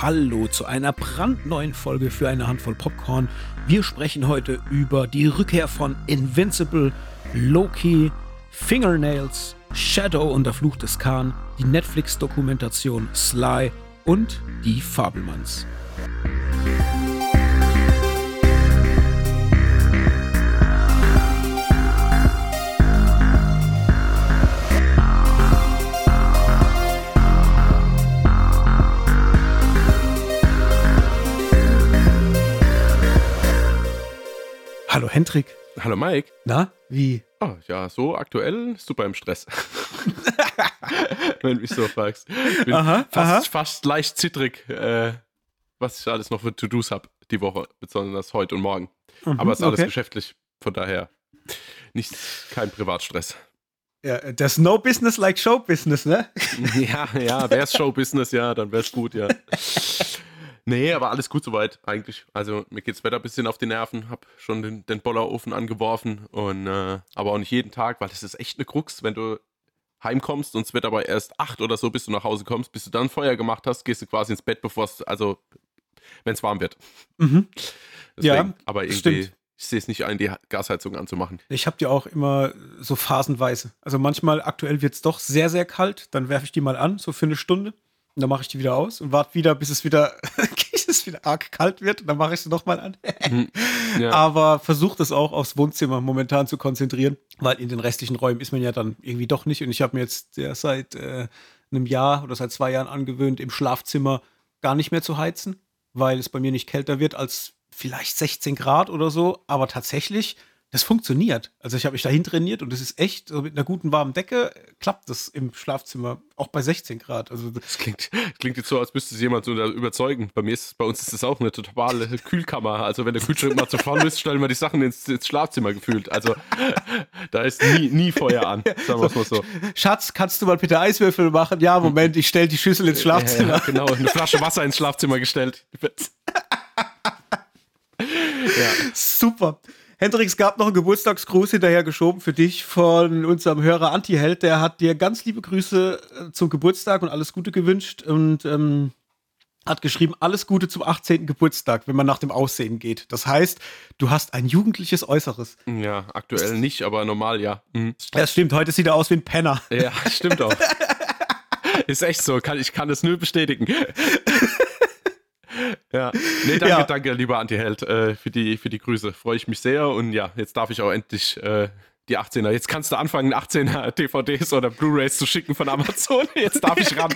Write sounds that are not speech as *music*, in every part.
Hallo zu einer brandneuen Folge für eine Handvoll Popcorn. Wir sprechen heute über die Rückkehr von Invincible, Loki, Fingernails, Shadow und der Fluch des Khan, die Netflix-Dokumentation Sly und die Fabelmanns. Hallo Hendrik. Hallo Mike. Na, wie? Oh, ja, so aktuell super im Stress. *laughs* Wenn du mich so fragst. Bin Aha, fast, aha. fast leicht zittrig, äh, was ich alles noch für To-Dos habe die Woche, besonders heute und morgen. Aber es ist alles okay. geschäftlich, von daher nicht kein Privatstress. Ja, there's no business like show business, ne? *laughs* ja, ja, wäre es Showbusiness, ja, dann wäre es gut, ja. *laughs* Nee, aber alles gut soweit eigentlich. Also mir geht's Wetter ein bisschen auf die Nerven, hab schon den, den Bollerofen angeworfen und äh, aber auch nicht jeden Tag, weil das ist echt eine Krux, wenn du heimkommst und es wird aber erst acht oder so, bis du nach Hause kommst, bis du dann Feuer gemacht hast, gehst du quasi ins Bett, bevor es, also wenn es warm wird. Mhm. Deswegen, Ja, aber irgendwie, stimmt. ich sehe es nicht ein, die Gasheizung anzumachen. Ich habe die auch immer so phasenweise. Also manchmal, aktuell wird es doch sehr, sehr kalt. Dann werfe ich die mal an, so für eine Stunde. Und dann mache ich die wieder aus und warte wieder, bis es wieder, *laughs* bis es wieder arg kalt wird. Und dann mache ich sie nochmal an. *laughs* Ja. Aber versuche das auch aufs Wohnzimmer momentan zu konzentrieren, weil in den restlichen Räumen ist man ja dann irgendwie doch nicht. Und ich habe mir jetzt ja, seit äh, einem Jahr oder seit zwei Jahren angewöhnt, im Schlafzimmer gar nicht mehr zu heizen, weil es bei mir nicht kälter wird als vielleicht 16 Grad oder so. Aber tatsächlich, das funktioniert. Also ich habe mich dahin trainiert und es ist echt, so mit einer guten warmen Decke klappt das im Schlafzimmer, auch bei 16 Grad. Also Das klingt, *laughs* klingt jetzt so, als müsste es jemand so überzeugen. Bei mir ist, bei uns ist das auch eine totale Kühlkammer. Also wenn der Kühlschrank mal zu voll ist, stellen wir die Sachen ins, ins Schlafzimmer gefühlt. Also *laughs* da ist nie, nie Feuer an. *laughs* Sagen wir es mal so. Schatz, kannst du mal bitte Eiswürfel machen? Ja, Moment, ich stelle die Schüssel ins Schlafzimmer. Ja, genau, eine Flasche Wasser ins Schlafzimmer gestellt. ja. Super. Hendrik, es gab noch einen Geburtstagsgruß hinterher geschoben für dich von unserem Hörer Antiheld. Der hat dir ganz liebe Grüße äh, zum Geburtstag und alles Gute gewünscht und ähm, hat geschrieben, alles Gute zum 18. Geburtstag, wenn man nach dem Aussehen geht. Das heißt, du hast ein jugendliches Äußeres. ja, aktuell nicht, aber normal ja. Mhm. Ja, stimmt, heute sieht er aus wie ein Penner. Ja, stimmt auch. *laughs* Ist echt so, kann, ich kann es nur bestätigen. Ja, nee, danke, Ja. danke, lieber Antiheld, äh, für, die, für die Grüße. Freue ich mich sehr und ja, jetzt darf ich auch endlich äh, die 18er. Jetzt kannst du anfangen, 18er *laughs* DVDs oder Blu-Rays zu schicken von Amazon. *laughs* Jetzt darf ich ran.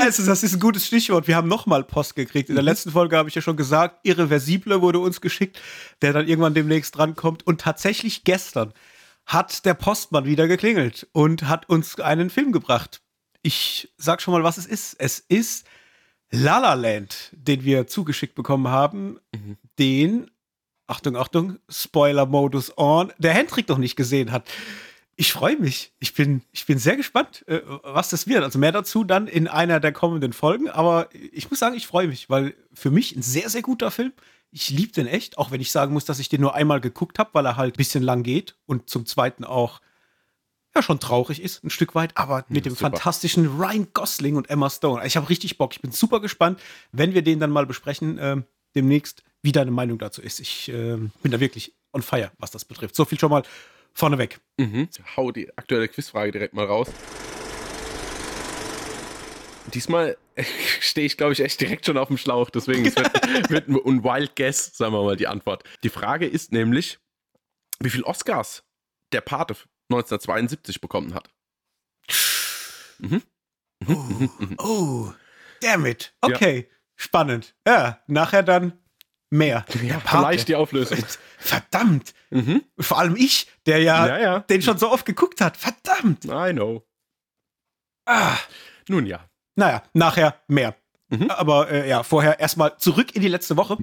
Also, das ist ein gutes Stichwort. Wir haben nochmal Post gekriegt. In der letzten Folge habe ich ja schon gesagt, Irreversible wurde uns geschickt, der dann irgendwann demnächst drankommt. Und tatsächlich gestern hat der Postmann wieder geklingelt und hat uns einen Film gebracht. Ich sag schon mal, was es ist. Es ist La La Land, den wir zugeschickt bekommen haben. Den, Achtung, Achtung, Spoiler-Modus on, der Hendrik noch nicht gesehen hat. Ich freue mich. Ich bin, ich bin sehr gespannt, äh, was das wird. Also mehr dazu dann in einer der kommenden Folgen. Aber ich muss sagen, ich freue mich, weil für mich ein sehr, sehr guter Film. Ich liebe den echt, auch wenn ich sagen muss, dass ich den nur einmal geguckt habe, weil er halt ein bisschen lang geht und zum Zweiten auch ja schon traurig ist, ein Stück weit, aber mit dem super. fantastischen Ryan Gosling und Emma Stone. Ich habe richtig Bock. Ich bin super gespannt, wenn wir den dann mal besprechen ähm, demnächst, wie deine Meinung dazu ist. Ich ähm, bin da wirklich on fire, was das betrifft. So viel schon mal vorneweg. Mhm. Hau die aktuelle Quizfrage direkt mal raus. Diesmal *laughs* stehe ich, glaube ich, echt direkt schon auf dem Schlauch. Deswegen es wird, wird ein Wild Guess, sagen wir mal, die Antwort. Die Frage ist nämlich, wie viel Oscars der Pate 1972 bekommen hat. Oh, damn it. Okay, spannend. Ja, nachher dann mehr. Pate. Vielleicht die Auflösung. *laughs* Verdammt. Mhm. Vor allem ich, der ja, Ja, ja. den schon so oft geguckt hat. Verdammt. I know. Ah. Nun ja. Naja, nachher mehr. Mhm. Aber äh, ja, vorher erstmal zurück in die letzte Woche.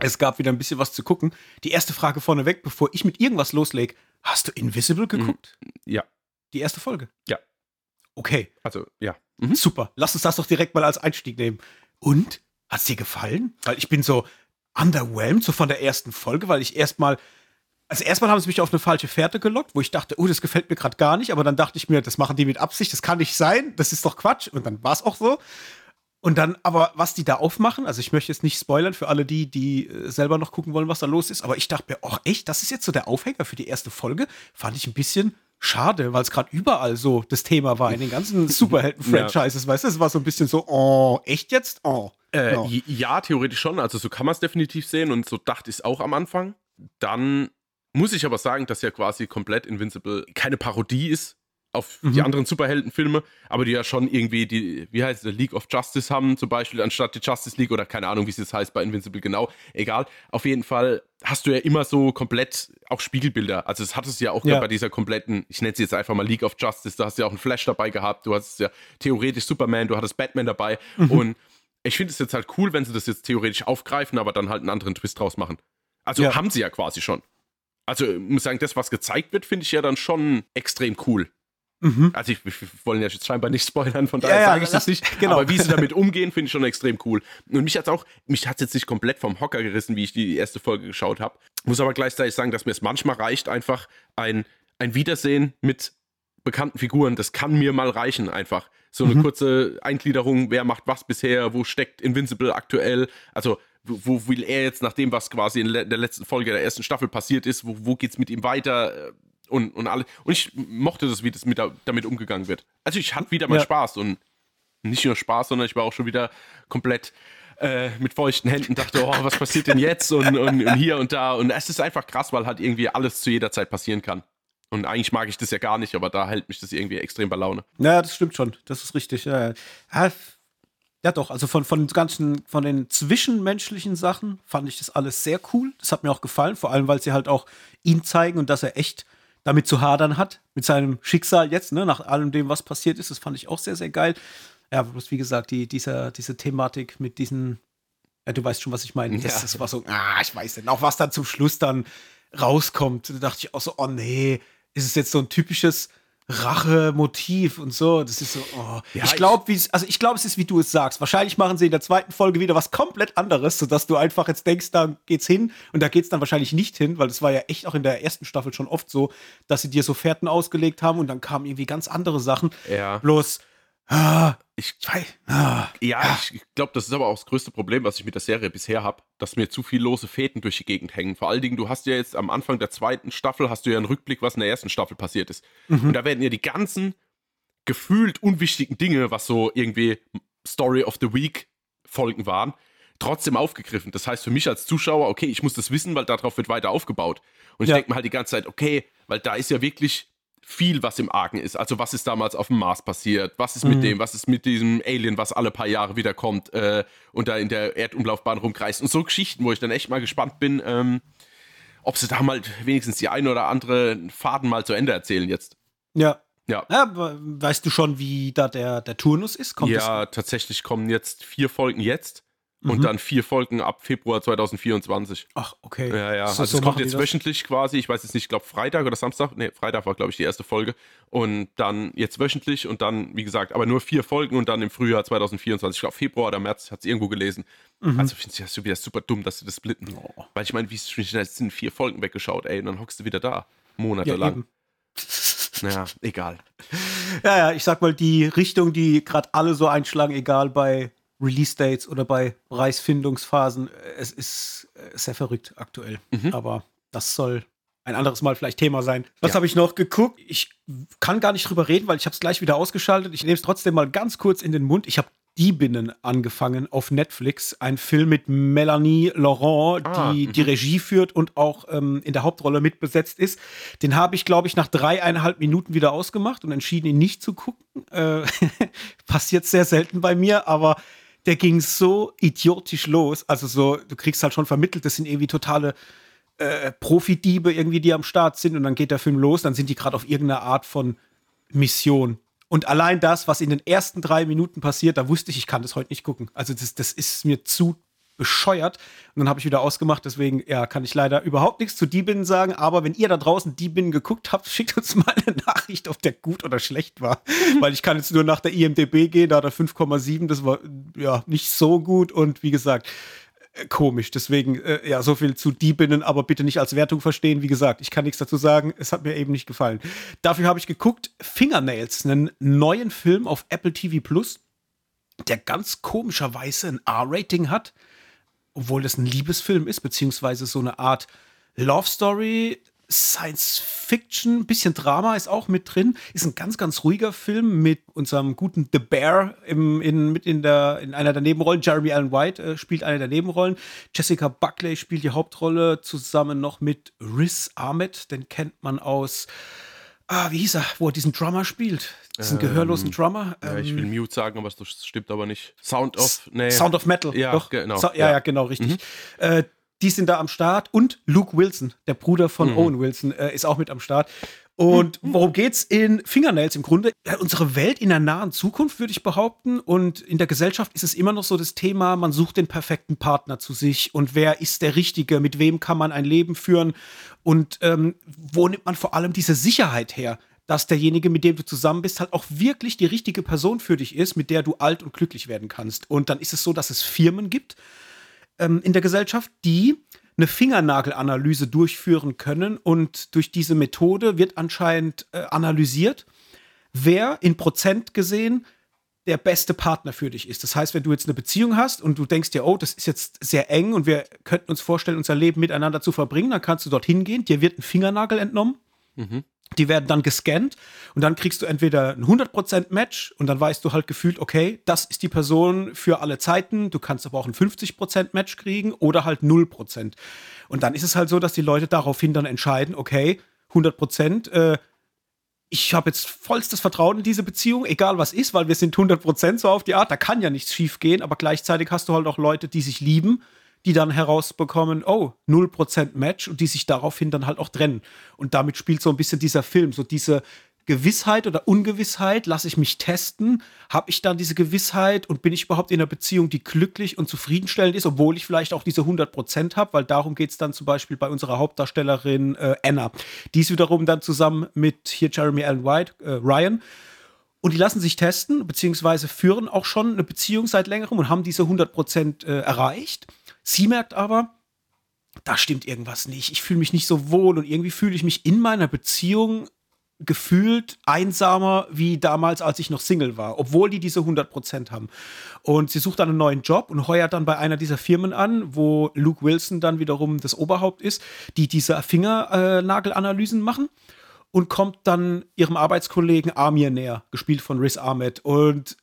Es gab wieder ein bisschen was zu gucken. Die erste Frage vorneweg, bevor ich mit irgendwas loslege. Hast du Invisible geguckt? Ja. Die erste Folge? Ja. Okay, Also, ja. Mhm. super. Lass uns das doch direkt mal als Einstieg nehmen. Und? Hat's dir gefallen? Weil ich bin so underwhelmed, so von der ersten Folge, weil ich erstmal Also erstmal haben sie mich auf eine falsche Fährte gelockt, wo ich dachte, oh, das gefällt mir gerade gar nicht, aber dann dachte ich mir, das machen die mit Absicht, das kann nicht sein, das ist doch Quatsch. Und dann war es auch so. Und dann, aber was die da aufmachen, also ich möchte jetzt nicht spoilern für alle die, die äh, selber noch gucken wollen, was da los ist, aber ich dachte mir, ach echt, das ist jetzt so der Aufhänger für die erste Folge. Fand ich ein bisschen schade, weil es gerade überall so das Thema war in den ganzen *laughs* Superhelden-Franchises, ja. weißt du? Es war so ein bisschen so, oh, echt jetzt? Oh. Äh, no. Ja, theoretisch schon. Also so kann man es definitiv sehen und so dachte ich es auch am Anfang. Dann muss ich aber sagen, dass ja quasi komplett Invincible keine Parodie ist auf mhm. die anderen Superheldenfilme, aber die ja schon irgendwie die, wie heißt es, League of Justice haben, zum Beispiel anstatt die Justice League oder keine Ahnung, wie es jetzt heißt bei Invincible genau, egal. Auf jeden Fall hast du ja immer so komplett auch Spiegelbilder. Also das hattest du ja auch ja. bei dieser kompletten, ich nenne sie jetzt einfach mal League of Justice, da hast du ja auch einen Flash dabei gehabt, du hast ja theoretisch Superman, du hattest Batman dabei mhm. und ich finde es jetzt halt cool, wenn sie das jetzt theoretisch aufgreifen, aber dann halt einen anderen Twist draus machen. Also ja. haben sie ja quasi schon. Also ich muss sagen, das, was gezeigt wird, finde ich ja dann schon extrem cool. Mhm. Also ich, wir wollen ja jetzt scheinbar nicht spoilern, von daher ja, sage ich das nicht. Genau. Aber wie sie damit umgehen, finde ich schon extrem cool. Und mich hat auch, mich hat jetzt nicht komplett vom Hocker gerissen, wie ich die erste Folge geschaut habe. Muss aber gleichzeitig sagen, dass mir es manchmal reicht, einfach ein, ein Wiedersehen mit bekannten Figuren. Das kann mir mal reichen, einfach. So eine mhm. kurze Eingliederung, wer macht was bisher, wo steckt Invincible aktuell. Also wo will er jetzt nach dem, was quasi in der letzten Folge der ersten Staffel passiert ist, wo, wo es mit ihm weiter? Und, und alles. Und ich mochte das, wie das mit, damit umgegangen wird. Also ich hatte wieder mal ja. Spaß und nicht nur Spaß, sondern ich war auch schon wieder komplett äh, mit feuchten Händen dachte, oh, was passiert denn jetzt und, und, und, hier und da. Und es ist einfach krass, weil halt irgendwie alles zu jeder Zeit passieren kann. Und eigentlich mag ich das ja gar nicht, aber da hält mich das irgendwie extrem bei Laune. Ja, das stimmt schon. Das ist richtig. Ja, ja. ja doch, also von, von, ganzen, von den zwischenmenschlichen Sachen fand ich das alles sehr cool. Das hat mir auch gefallen, vor allem, weil sie halt auch ihn zeigen und dass er echt damit zu hadern hat, mit seinem Schicksal jetzt, ne, nach allem dem, was passiert ist. Das fand ich auch sehr, sehr geil. Ja, bloß wie gesagt, die, dieser, diese Thematik mit diesen, ja, du weißt schon, was ich meine. Das, das war so, ah, ich weiß nicht, auch was dann zum Schluss dann rauskommt. Da dachte ich auch so, oh nee, ist es jetzt so ein typisches Rache-Motiv und so. Das ist so, oh. ja, ich glaube, also ich glaube, es ist, wie du es sagst. Wahrscheinlich machen sie in der zweiten Folge wieder was komplett anderes, sodass du einfach jetzt denkst, da geht's hin und da geht's dann wahrscheinlich nicht hin, weil das war ja echt auch in der ersten Staffel schon oft so, dass sie dir so Fährten ausgelegt haben und dann kamen irgendwie ganz andere Sachen. Ja. Bloß, ah, ich, ah, ja, ich glaube, das ist aber auch das größte Problem, was ich mit der Serie bisher habe, dass mir zu viel lose Fäden durch die Gegend hängen. Vor allen Dingen, du hast ja jetzt am Anfang der zweiten Staffel, hast du ja einen Rückblick, was in der ersten Staffel passiert ist. Mhm. Und da werden ja die ganzen gefühlt unwichtigen Dinge, was so irgendwie Story of the Week Folgen waren, trotzdem aufgegriffen. Das heißt für mich als Zuschauer, okay, ich muss das wissen, weil darauf wird weiter aufgebaut. Und ich ja. denke mir halt die ganze Zeit, okay, weil da ist ja wirklich viel, was im Argen ist. Also was ist damals auf dem Mars passiert? Was ist mit mhm. dem? Was ist mit diesem Alien, was alle paar Jahre wiederkommt äh, und da in der Erdumlaufbahn rumkreist? Und so Geschichten, wo ich dann echt mal gespannt bin, ähm, ob sie da mal wenigstens die eine oder andere Faden mal zu Ende erzählen jetzt. Ja. Ja. ja weißt du schon, wie da der, der Turnus ist? Kommt ja, tatsächlich kommen jetzt vier Folgen jetzt und mhm. dann vier Folgen ab Februar 2024. Ach, okay. Ja, ja. So, also so es kommt jetzt wöchentlich quasi, ich weiß jetzt nicht, ich glaube Freitag oder Samstag, nee, Freitag war glaube ich die erste Folge und dann jetzt wöchentlich und dann, wie gesagt, aber nur vier Folgen und dann im Frühjahr 2024, ich glaube Februar oder März, hat es irgendwo gelesen. Mhm. Also finde ich das wieder super dumm, dass sie das splitten. Oh. Weil ich meine, wie sind vier Folgen weggeschaut, ey, und dann hockst du wieder da, monatelang. Ja, *laughs* naja, egal. Ja, ja, ich sag mal, die Richtung, die gerade alle so einschlagen, egal bei Release-Dates oder bei Preisfindungsphasen. Es ist äh, sehr verrückt aktuell. Mhm. Aber das soll ein anderes Mal vielleicht Thema sein. Was ja. habe ich noch geguckt? Ich kann gar nicht drüber reden, weil ich habe es gleich wieder ausgeschaltet. Ich nehme es trotzdem mal ganz kurz in den Mund. Ich habe Diebinnen angefangen auf Netflix. Ein Film mit Melanie Laurent, ah, die die mhm. Regie führt und auch ähm, in der Hauptrolle mitbesetzt ist. Den habe ich, glaube ich, nach dreieinhalb Minuten wieder ausgemacht und entschieden, ihn nicht zu gucken. Äh, *laughs* passiert sehr selten bei mir, aber der ging so idiotisch los. Also so, du kriegst halt schon vermittelt, das sind irgendwie totale äh, Profidiebe irgendwie, die am Start sind und dann geht der Film los, dann sind die gerade auf irgendeiner Art von Mission. Und allein das, was in den ersten drei Minuten passiert, da wusste ich, ich kann das heute nicht gucken. Also das, das ist mir zu bescheuert. Und dann habe ich wieder ausgemacht, deswegen ja, kann ich leider überhaupt nichts zu Diebinnen sagen. Aber wenn ihr da draußen Diebinnen geguckt habt, *laughs* schickt uns mal eine Nachricht, ob der gut oder schlecht war. *laughs* Weil ich kann jetzt nur nach der IMDB gehen, da hat er 5,7, das war ja nicht so gut. Und wie gesagt, äh, komisch. Deswegen, äh, ja, so viel zu Diebinnen, aber bitte nicht als Wertung verstehen. Wie gesagt, ich kann nichts dazu sagen. Es hat mir eben nicht gefallen. Dafür habe ich geguckt, Fingernails, einen neuen Film auf Apple TV Plus, der ganz komischerweise ein R-Rating hat, obwohl das ein Liebesfilm ist, beziehungsweise so eine Art Love Story, Science Fiction, bisschen Drama ist auch mit drin. Ist ein ganz, ganz ruhiger Film mit unserem guten The Bear im, in, mit in, der, in einer der Nebenrollen. Jeremy Allen White äh, spielt eine der Nebenrollen. Jessica Buckley spielt die Hauptrolle zusammen noch mit Riz Ahmed. Den kennt man aus, ah, wie hieß er, wo er diesen Drummer spielt. Diesen ähm, gehörlosen Drummer. Ja, ich will ähm, Mute sagen, aber das stimmt aber nicht. Sound of, nee. Sound of Metal. Ja, doch. genau. So, ja, ja, genau, richtig. Mhm. Äh, die sind da am Start und Luke Wilson, der Bruder von mhm. Owen Wilson, äh, ist auch mit am Start. Und worum geht's in Fingernails im Grunde? Ja, unsere Welt in der nahen Zukunft, würde ich behaupten. Und in der Gesellschaft ist es immer noch so das Thema, man sucht den perfekten Partner zu sich. Und wer ist der Richtige? Mit wem kann man ein Leben führen? Und ähm, wo nimmt man vor allem diese Sicherheit her? Dass derjenige, mit dem du zusammen bist, halt auch wirklich die richtige Person für dich ist, mit der du alt und glücklich werden kannst. Und dann ist es so, dass es Firmen gibt, ähm, in der Gesellschaft, die eine Fingernagelanalyse durchführen können und durch diese Methode wird anscheinend äh, analysiert, wer in Prozent gesehen der beste Partner für dich ist. Das heißt, wenn du jetzt eine Beziehung hast und du denkst dir, oh, das ist jetzt sehr eng und wir könnten uns vorstellen, unser Leben miteinander zu verbringen, dann kannst du dorthin gehen, dir wird ein Fingernagel entnommen. Mhm. Die werden dann gescannt und dann kriegst du entweder ein 100% Match und dann weißt du halt gefühlt, okay, das ist die Person für alle Zeiten. Du kannst aber auch ein 50% Match kriegen oder halt 0%. Und dann ist es halt so, dass die Leute daraufhin dann entscheiden, okay, 100%, äh, ich habe jetzt vollstes Vertrauen in diese Beziehung, egal was ist, weil wir sind 100% so auf die Art, da kann ja nichts schief gehen, aber gleichzeitig hast du halt auch Leute, die sich lieben die dann herausbekommen, oh, 0% Match und die sich daraufhin dann halt auch trennen. Und damit spielt so ein bisschen dieser Film, so diese Gewissheit oder Ungewissheit, lasse ich mich testen, habe ich dann diese Gewissheit und bin ich überhaupt in einer Beziehung, die glücklich und zufriedenstellend ist, obwohl ich vielleicht auch diese 100% habe, weil darum geht es dann zum Beispiel bei unserer Hauptdarstellerin äh, Anna. Die ist wiederum dann zusammen mit hier Jeremy Allen White, äh, Ryan, und die lassen sich testen, beziehungsweise führen auch schon eine Beziehung seit längerem und haben diese 100% äh, erreicht. Sie merkt aber, da stimmt irgendwas nicht. Ich fühle mich nicht so wohl und irgendwie fühle ich mich in meiner Beziehung gefühlt einsamer wie damals, als ich noch Single war, obwohl die diese 100% haben. Und sie sucht dann einen neuen Job und heuert dann bei einer dieser Firmen an, wo Luke Wilson dann wiederum das Oberhaupt ist, die diese Fingernagelanalysen machen und kommt dann ihrem Arbeitskollegen Amir näher, gespielt von Riz Ahmed. Und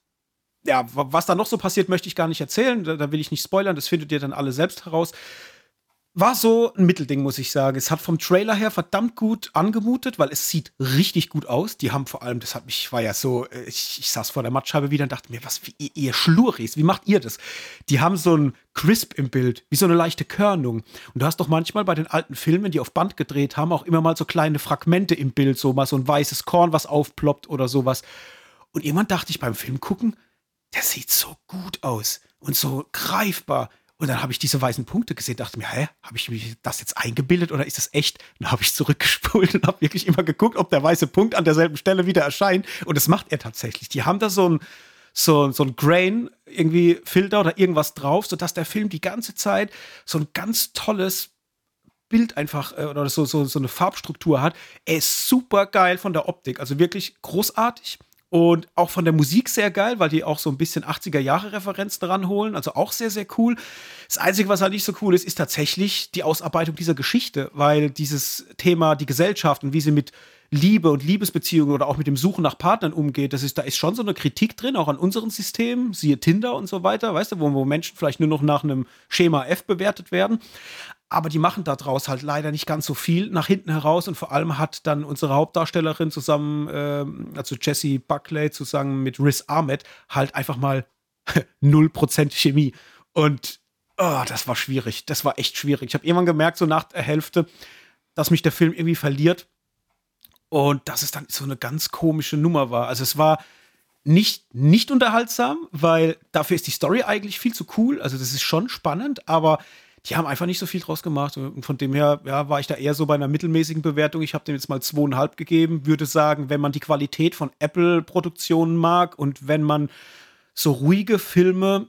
ja, was da noch so passiert, möchte ich gar nicht erzählen. Da, da, will ich nicht spoilern, das findet ihr dann alle selbst heraus. War so ein Mittelding, muss ich sagen. Es hat vom Trailer her verdammt gut angemutet, weil es sieht richtig gut aus. Die haben vor allem, das hat mich, war ja so, äh, ich, ich saß vor der Mattscheibe wieder und dachte mir, was, wie, ihr Schluris, wie macht ihr das? Die haben so ein Crisp im Bild, wie so eine leichte Körnung. Und du hast doch manchmal bei den alten Filmen, die auf Band gedreht haben, auch immer mal so kleine Fragmente im Bild, so mal so ein weißes Korn, was aufploppt oder sowas. Und irgendwann dachte ich beim Film gucken, der sieht so gut aus und so greifbar. Und dann habe ich diese weißen Punkte gesehen, dachte mir, hä, habe ich mir das jetzt eingebildet oder ist das echt? Dann habe ich zurückgespult und habe wirklich immer geguckt, ob der weiße Punkt an derselben Stelle wieder erscheint. Und das macht er tatsächlich. Die haben da so ein, so, so ein Grain, irgendwie Filter oder irgendwas drauf, sodass der Film die ganze Zeit so ein ganz tolles Bild einfach äh, oder so, so, so eine Farbstruktur hat. Er ist super geil von der Optik, also wirklich großartig. Und auch von der Musik sehr geil, weil die auch so ein bisschen 80er-Jahre-Referenzen ranholen. Also auch sehr, sehr cool. Das Einzige, was halt nicht so cool ist, ist tatsächlich die Ausarbeitung dieser Geschichte, weil dieses Thema, die Gesellschaft und wie sie mit Liebe und Liebesbeziehungen oder auch mit dem Suchen nach Partnern umgeht, das ist, da ist schon so eine Kritik drin, auch an unseren Systemen, siehe Tinder und so weiter, weißt du, wo, wo Menschen vielleicht nur noch nach einem Schema F bewertet werden aber die machen daraus halt leider nicht ganz so viel nach hinten heraus und vor allem hat dann unsere Hauptdarstellerin zusammen, äh, also Jessie Buckley zusammen mit Riz Ahmed halt einfach mal *laughs* 0% Chemie und oh, das war schwierig, das war echt schwierig. Ich habe irgendwann gemerkt, so nach der Hälfte, dass mich der Film irgendwie verliert und dass es dann so eine ganz komische Nummer war. Also es war nicht, nicht unterhaltsam, weil dafür ist die Story eigentlich viel zu cool. Also das ist schon spannend, aber die haben einfach nicht so viel draus gemacht. Und von dem her ja, war ich da eher so bei einer mittelmäßigen Bewertung. Ich habe dem jetzt mal zweieinhalb gegeben. Würde sagen, wenn man die Qualität von Apple-Produktionen mag und wenn man so ruhige Filme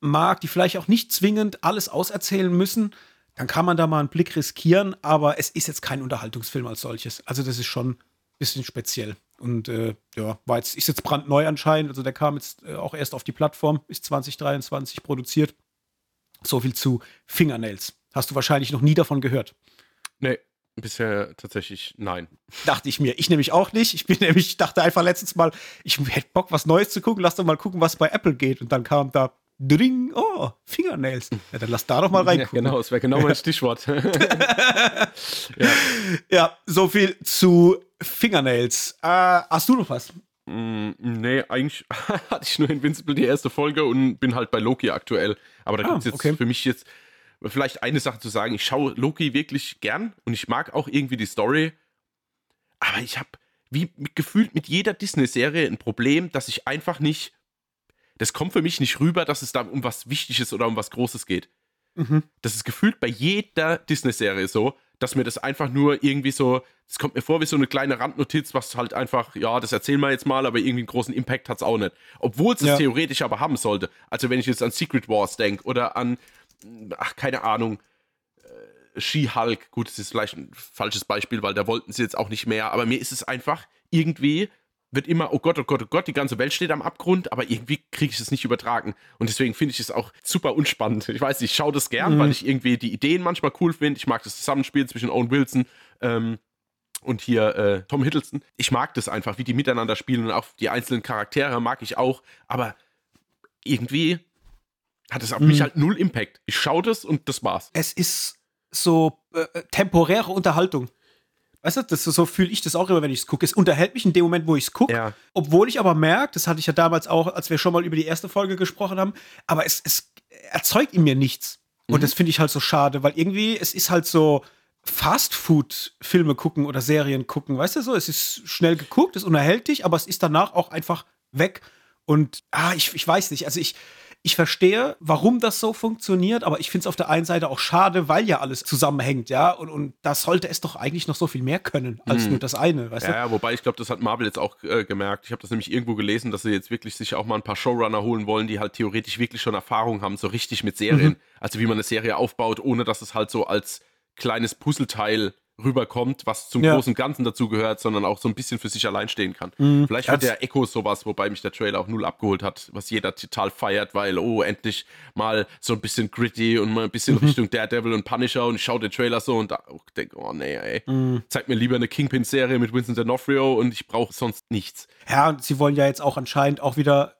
mag, die vielleicht auch nicht zwingend alles auserzählen müssen, dann kann man da mal einen Blick riskieren, aber es ist jetzt kein Unterhaltungsfilm als solches. Also das ist schon ein bisschen speziell. Und äh, ja, war jetzt, ist jetzt brandneu anscheinend. Also der kam jetzt äh, auch erst auf die Plattform, ist 2023 produziert. So viel zu Fingernails. Hast du wahrscheinlich noch nie davon gehört. Nee, bisher tatsächlich nein. Dachte ich mir. Ich nämlich auch nicht. Ich bin *laughs* nämlich, dachte einfach letztens mal, ich hätte Bock, was Neues zu gucken. Lass doch mal gucken, was bei Apple geht. Und dann kam da Dring, oh, Fingernails. Ja, dann lass da doch mal reingucken. Ja, genau, das wäre genau mein *laughs* Stichwort. *laughs* ja. ja, so viel zu Fingernails. Äh, hast du noch was? Mm, nee, eigentlich *laughs* hatte ich nur Invincible die erste Folge und bin halt bei Loki aktuell. Aber da ah, gibt es jetzt okay. für mich jetzt vielleicht eine Sache zu sagen. Ich schaue Loki wirklich gern und ich mag auch irgendwie die Story. Aber ich habe wie gefühlt mit jeder Disney-Serie ein Problem, dass ich einfach nicht. Das kommt für mich nicht rüber, dass es da um was Wichtiges oder um was Großes geht. Mhm. Das ist gefühlt bei jeder Disney-Serie so, dass mir das einfach nur irgendwie so, es kommt mir vor wie so eine kleine Randnotiz, was halt einfach, ja, das erzählen wir jetzt mal, aber irgendwie einen großen Impact hat es auch nicht. Obwohl es ja. theoretisch aber haben sollte. Also wenn ich jetzt an Secret Wars denke oder an, ach, keine Ahnung, äh, She-Hulk, gut, das ist vielleicht ein falsches Beispiel, weil da wollten sie jetzt auch nicht mehr, aber mir ist es einfach irgendwie wird immer, oh Gott, oh Gott, oh Gott, die ganze Welt steht am Abgrund, aber irgendwie kriege ich es nicht übertragen. Und deswegen finde ich es auch super unspannend. Ich weiß, ich schaue das gern, mhm. weil ich irgendwie die Ideen manchmal cool finde. Ich mag das Zusammenspiel zwischen Owen Wilson ähm, und hier äh, Tom Hiddleston. Ich mag das einfach, wie die miteinander spielen und auch die einzelnen Charaktere mag ich auch, aber irgendwie hat es auf mhm. mich halt null Impact. Ich schaue das und das war's. Es ist so äh, äh temporäre Unterhaltung. Weißt du, das, so fühle ich das auch immer, wenn ich es gucke. Es unterhält mich in dem Moment, wo ich es gucke. Ja. Obwohl ich aber merke, das hatte ich ja damals auch, als wir schon mal über die erste Folge gesprochen haben, aber es, es erzeugt in mir nichts. Mhm. Und das finde ich halt so schade, weil irgendwie, es ist halt so Fast-Food-Filme gucken oder Serien gucken. Weißt du so? Es ist schnell geguckt, es unterhält dich, aber es ist danach auch einfach weg. Und ah, ich, ich weiß nicht. Also ich, ich verstehe, warum das so funktioniert, aber ich finde es auf der einen Seite auch schade, weil ja alles zusammenhängt, ja. Und, und da sollte es doch eigentlich noch so viel mehr können als hm. nur das eine, weißt ja, du? Ja, wobei ich glaube, das hat Marvel jetzt auch äh, gemerkt. Ich habe das nämlich irgendwo gelesen, dass sie jetzt wirklich sich auch mal ein paar Showrunner holen wollen, die halt theoretisch wirklich schon Erfahrung haben, so richtig mit Serien. Mhm. Also wie man eine Serie aufbaut, ohne dass es halt so als kleines Puzzleteil rüberkommt, was zum ja. großen Ganzen dazugehört, sondern auch so ein bisschen für sich allein stehen kann. Mhm. Vielleicht wird der Echo sowas, wobei mich der Trailer auch null abgeholt hat, was jeder total feiert, weil, oh, endlich mal so ein bisschen gritty und mal ein bisschen mhm. Richtung Daredevil und Punisher und ich schaue den Trailer so und denke, oh nee, ey, mhm. zeig mir lieber eine Kingpin-Serie mit Vincent D'Onofrio und ich brauche sonst nichts. Ja, und sie wollen ja jetzt auch anscheinend auch wieder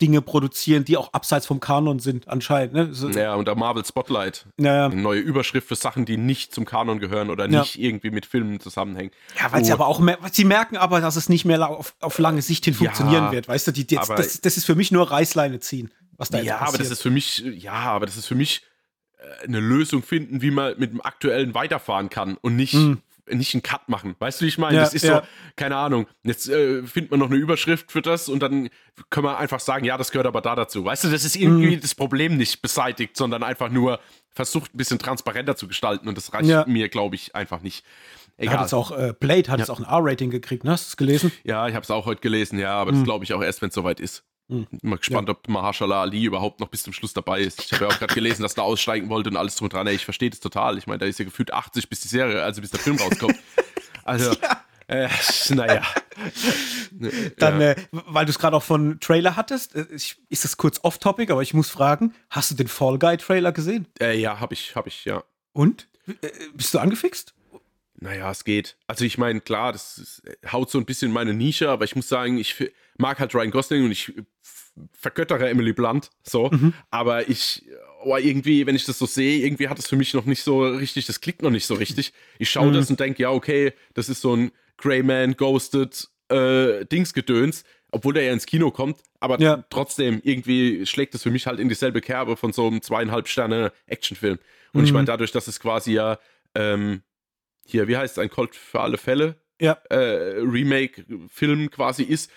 Dinge produzieren, die auch abseits vom Kanon sind, anscheinend. Ne? So, ja, und der Marvel Spotlight. Ja, Eine neue Überschrift für Sachen, die nicht zum Kanon gehören oder nicht ja. irgendwie mit Filmen zusammenhängen. Ja, weil oh. sie aber auch, sie merken aber, dass es nicht mehr auf, auf lange Sicht hin funktionieren ja, wird. Weißt du, die, die, das, das, ist für mich nur Reißleine ziehen, was da Ja, aber das ist für mich, ja, aber das ist für mich äh, eine Lösung finden, wie man mit dem aktuellen weiterfahren kann und nicht mhm nicht einen Cut machen. Weißt du, wie ich meine? Ja, das ist ja. so, keine Ahnung, jetzt äh, findet man noch eine Überschrift für das und dann können wir einfach sagen, ja, das gehört aber da dazu. Weißt du, das ist irgendwie mhm. das Problem nicht beseitigt, sondern einfach nur versucht, ein bisschen transparenter zu gestalten und das reicht ja. mir, glaube ich, einfach nicht. Egal. Hat jetzt auch, äh, Blade hat jetzt auch ein R-Rating gekriegt, ne? Hast du es gelesen? Ja, ich habe es auch heute gelesen, ja, aber mhm. das glaube ich auch erst, wenn es soweit ist. Mhm. Mal gespannt, ja. ob Mahershala Ali überhaupt noch bis zum Schluss dabei ist. Ich habe ja auch gerade gelesen, dass er aussteigen wollte und alles drum dran. Ey, ich verstehe das total. Ich meine, da ist ja gefühlt 80 bis die Serie, also bis der Film rauskommt. *laughs* Also, ja. äh, naja. *laughs* Dann, ja. äh, weil du es gerade auch von Trailer hattest, äh, ist das kurz off-topic, aber ich muss fragen, hast du den Fall Guy Trailer gesehen? Äh, ja, habe ich, habe ich, ja. Und? Äh, bist du angefixt? Naja, es geht. Also ich meine, klar, das ist, haut so ein bisschen meine Nische, aber ich muss sagen, ich mag halt Ryan Gosling und ich vergöttere Emily Blunt, so. Mhm. Aber ich, oh, irgendwie, wenn ich das so sehe, irgendwie hat es für mich noch nicht so richtig, das klickt noch nicht so richtig. Ich schaue mhm. das und denke, ja, okay, das ist so ein Greyman, Ghosted, äh, Dingsgedöns, obwohl der ja ins Kino kommt, aber ja. trotzdem, irgendwie schlägt es für mich halt in dieselbe Kerbe von so einem zweieinhalb Sterne Actionfilm. Und mhm. ich meine, dadurch, dass es quasi ja, ähm, hier, wie heißt es, ein Colt für alle Fälle, ja. äh, Remake-Film quasi ist,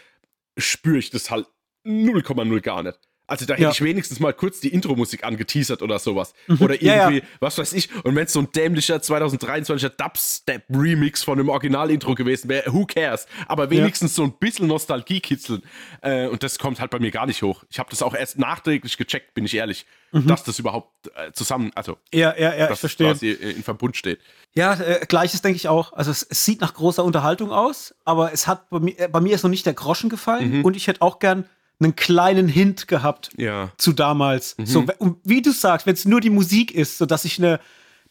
spüre ich das halt 0,0 gar nicht. Also da hätte Ja. ich wenigstens mal kurz die Intro-Musik angeteasert oder sowas. Mhm. Oder Ja, irgendwie, was weiß ich. Und wenn es so ein dämlicher 2023er Dubstep-Remix von dem Original-Intro gewesen wäre, who cares? Aber wenigstens so ein bisschen Nostalgie kitzeln. Äh, und das kommt halt bei mir gar nicht hoch. Ich habe das auch erst nachträglich gecheckt, bin ich ehrlich, dass das überhaupt äh, zusammen, also Ja, ja, ja, Mhm. ich dass das verstehe. quasi äh, in Verbund steht. Ja, äh, gleiches denke ich auch. Also es, es sieht nach großer Unterhaltung aus, aber es hat bei mir, äh, bei mir ist noch nicht der Groschen gefallen und ich hätte auch gern einen kleinen Hint gehabt Ja. zu damals. So, we- und wie du sagst, wenn es nur die Musik ist, so dass ich eine,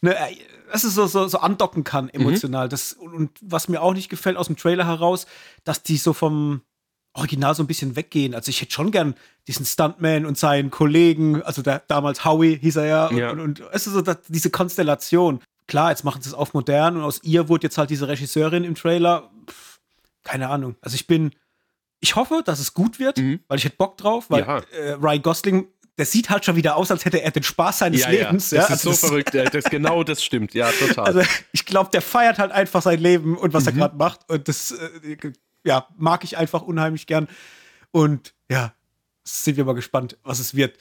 eine äh, das ist so, so, so andocken kann emotional. Das, und, und was mir auch nicht gefällt aus dem Trailer heraus, dass die so vom Original so ein bisschen weggehen. Also ich hätte schon gern diesen Stuntman und seinen Kollegen, also der damals Howie hieß er ja, Ja. und, und es ist so dass, diese Konstellation. Klar, jetzt machen sie es auf modern und aus ihr wurde jetzt halt diese Regisseurin im Trailer. Pff, keine Ahnung. Also ich bin, ich hoffe, dass es gut wird, Mhm. weil ich hätte Bock drauf, weil Ja. äh, Ryan Gosling, der sieht halt schon wieder aus, als hätte er den Spaß seines Lebens. Das ja. ist Also so verrückt. Das, genau das stimmt. Ja, total. also ich glaube, der feiert halt einfach sein Leben und Mhm. was er gerade macht. Und das äh, ja, mag ich einfach unheimlich gern. Und ja, sind wir mal gespannt, was es wird.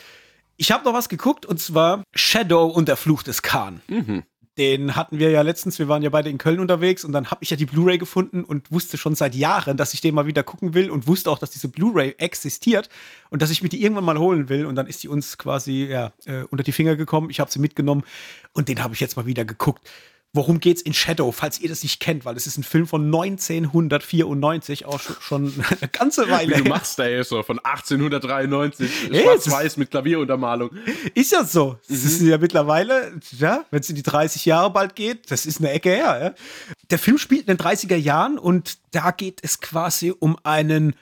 Ich habe noch was geguckt und zwar Shadow und der Fluch des Khan. mhm. Den hatten wir ja letztens, wir waren ja beide in Köln unterwegs und dann habe ich ja die Blu-ray gefunden und wusste schon seit Jahren, dass ich den mal wieder gucken will und wusste auch, dass diese Blu-ray existiert und dass ich mir die irgendwann mal holen will und dann ist die uns quasi ja, äh, unter die Finger gekommen. Ich habe sie mitgenommen und den habe ich jetzt mal wieder geguckt. Worum geht's in Shadow, falls ihr das nicht kennt, weil es ist ein Film von 1994, auch schon, *laughs* eine ganze Weile Wie du machst da eh so von 1893, Ey, schwarz-weiß mit Klavieruntermalung. Ist ja so. Das ist ja mittlerweile, ja, wenn es in die 30 Jahre bald geht, das ist eine Ecke her. Ja? Der Film spielt in den 30er Jahren und da geht es quasi um einen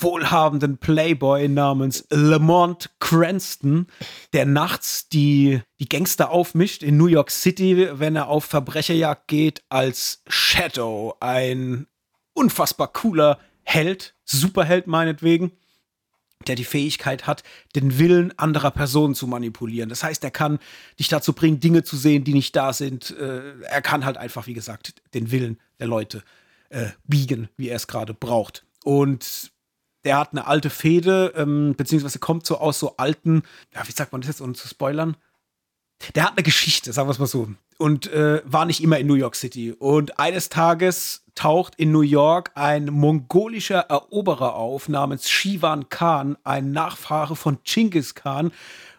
wohlhabenden Playboy namens Lamont Cranston, der nachts die, die Gangster aufmischt in New York City, wenn er auf Verbrecherjagd geht, als Shadow, ein unfassbar cooler Held, Superheld meinetwegen der die Fähigkeit hat, den Willen anderer Personen zu manipulieren. Das heißt, er kann dich dazu bringen, Dinge zu sehen, die nicht da sind. Äh, er kann halt einfach, wie gesagt, den Willen der Leute äh, biegen, wie er es gerade braucht. Und der hat eine alte Fehde, ähm, beziehungsweise kommt so aus so alten, ja, wie sagt man das jetzt, ohne zu spoilern? Der hat eine Geschichte, sagen wir es mal so. Und äh, war nicht immer in New York City. Und eines Tages taucht in New York ein mongolischer Eroberer auf namens Shivan Khan, ein Nachfahre von Genghis Khan.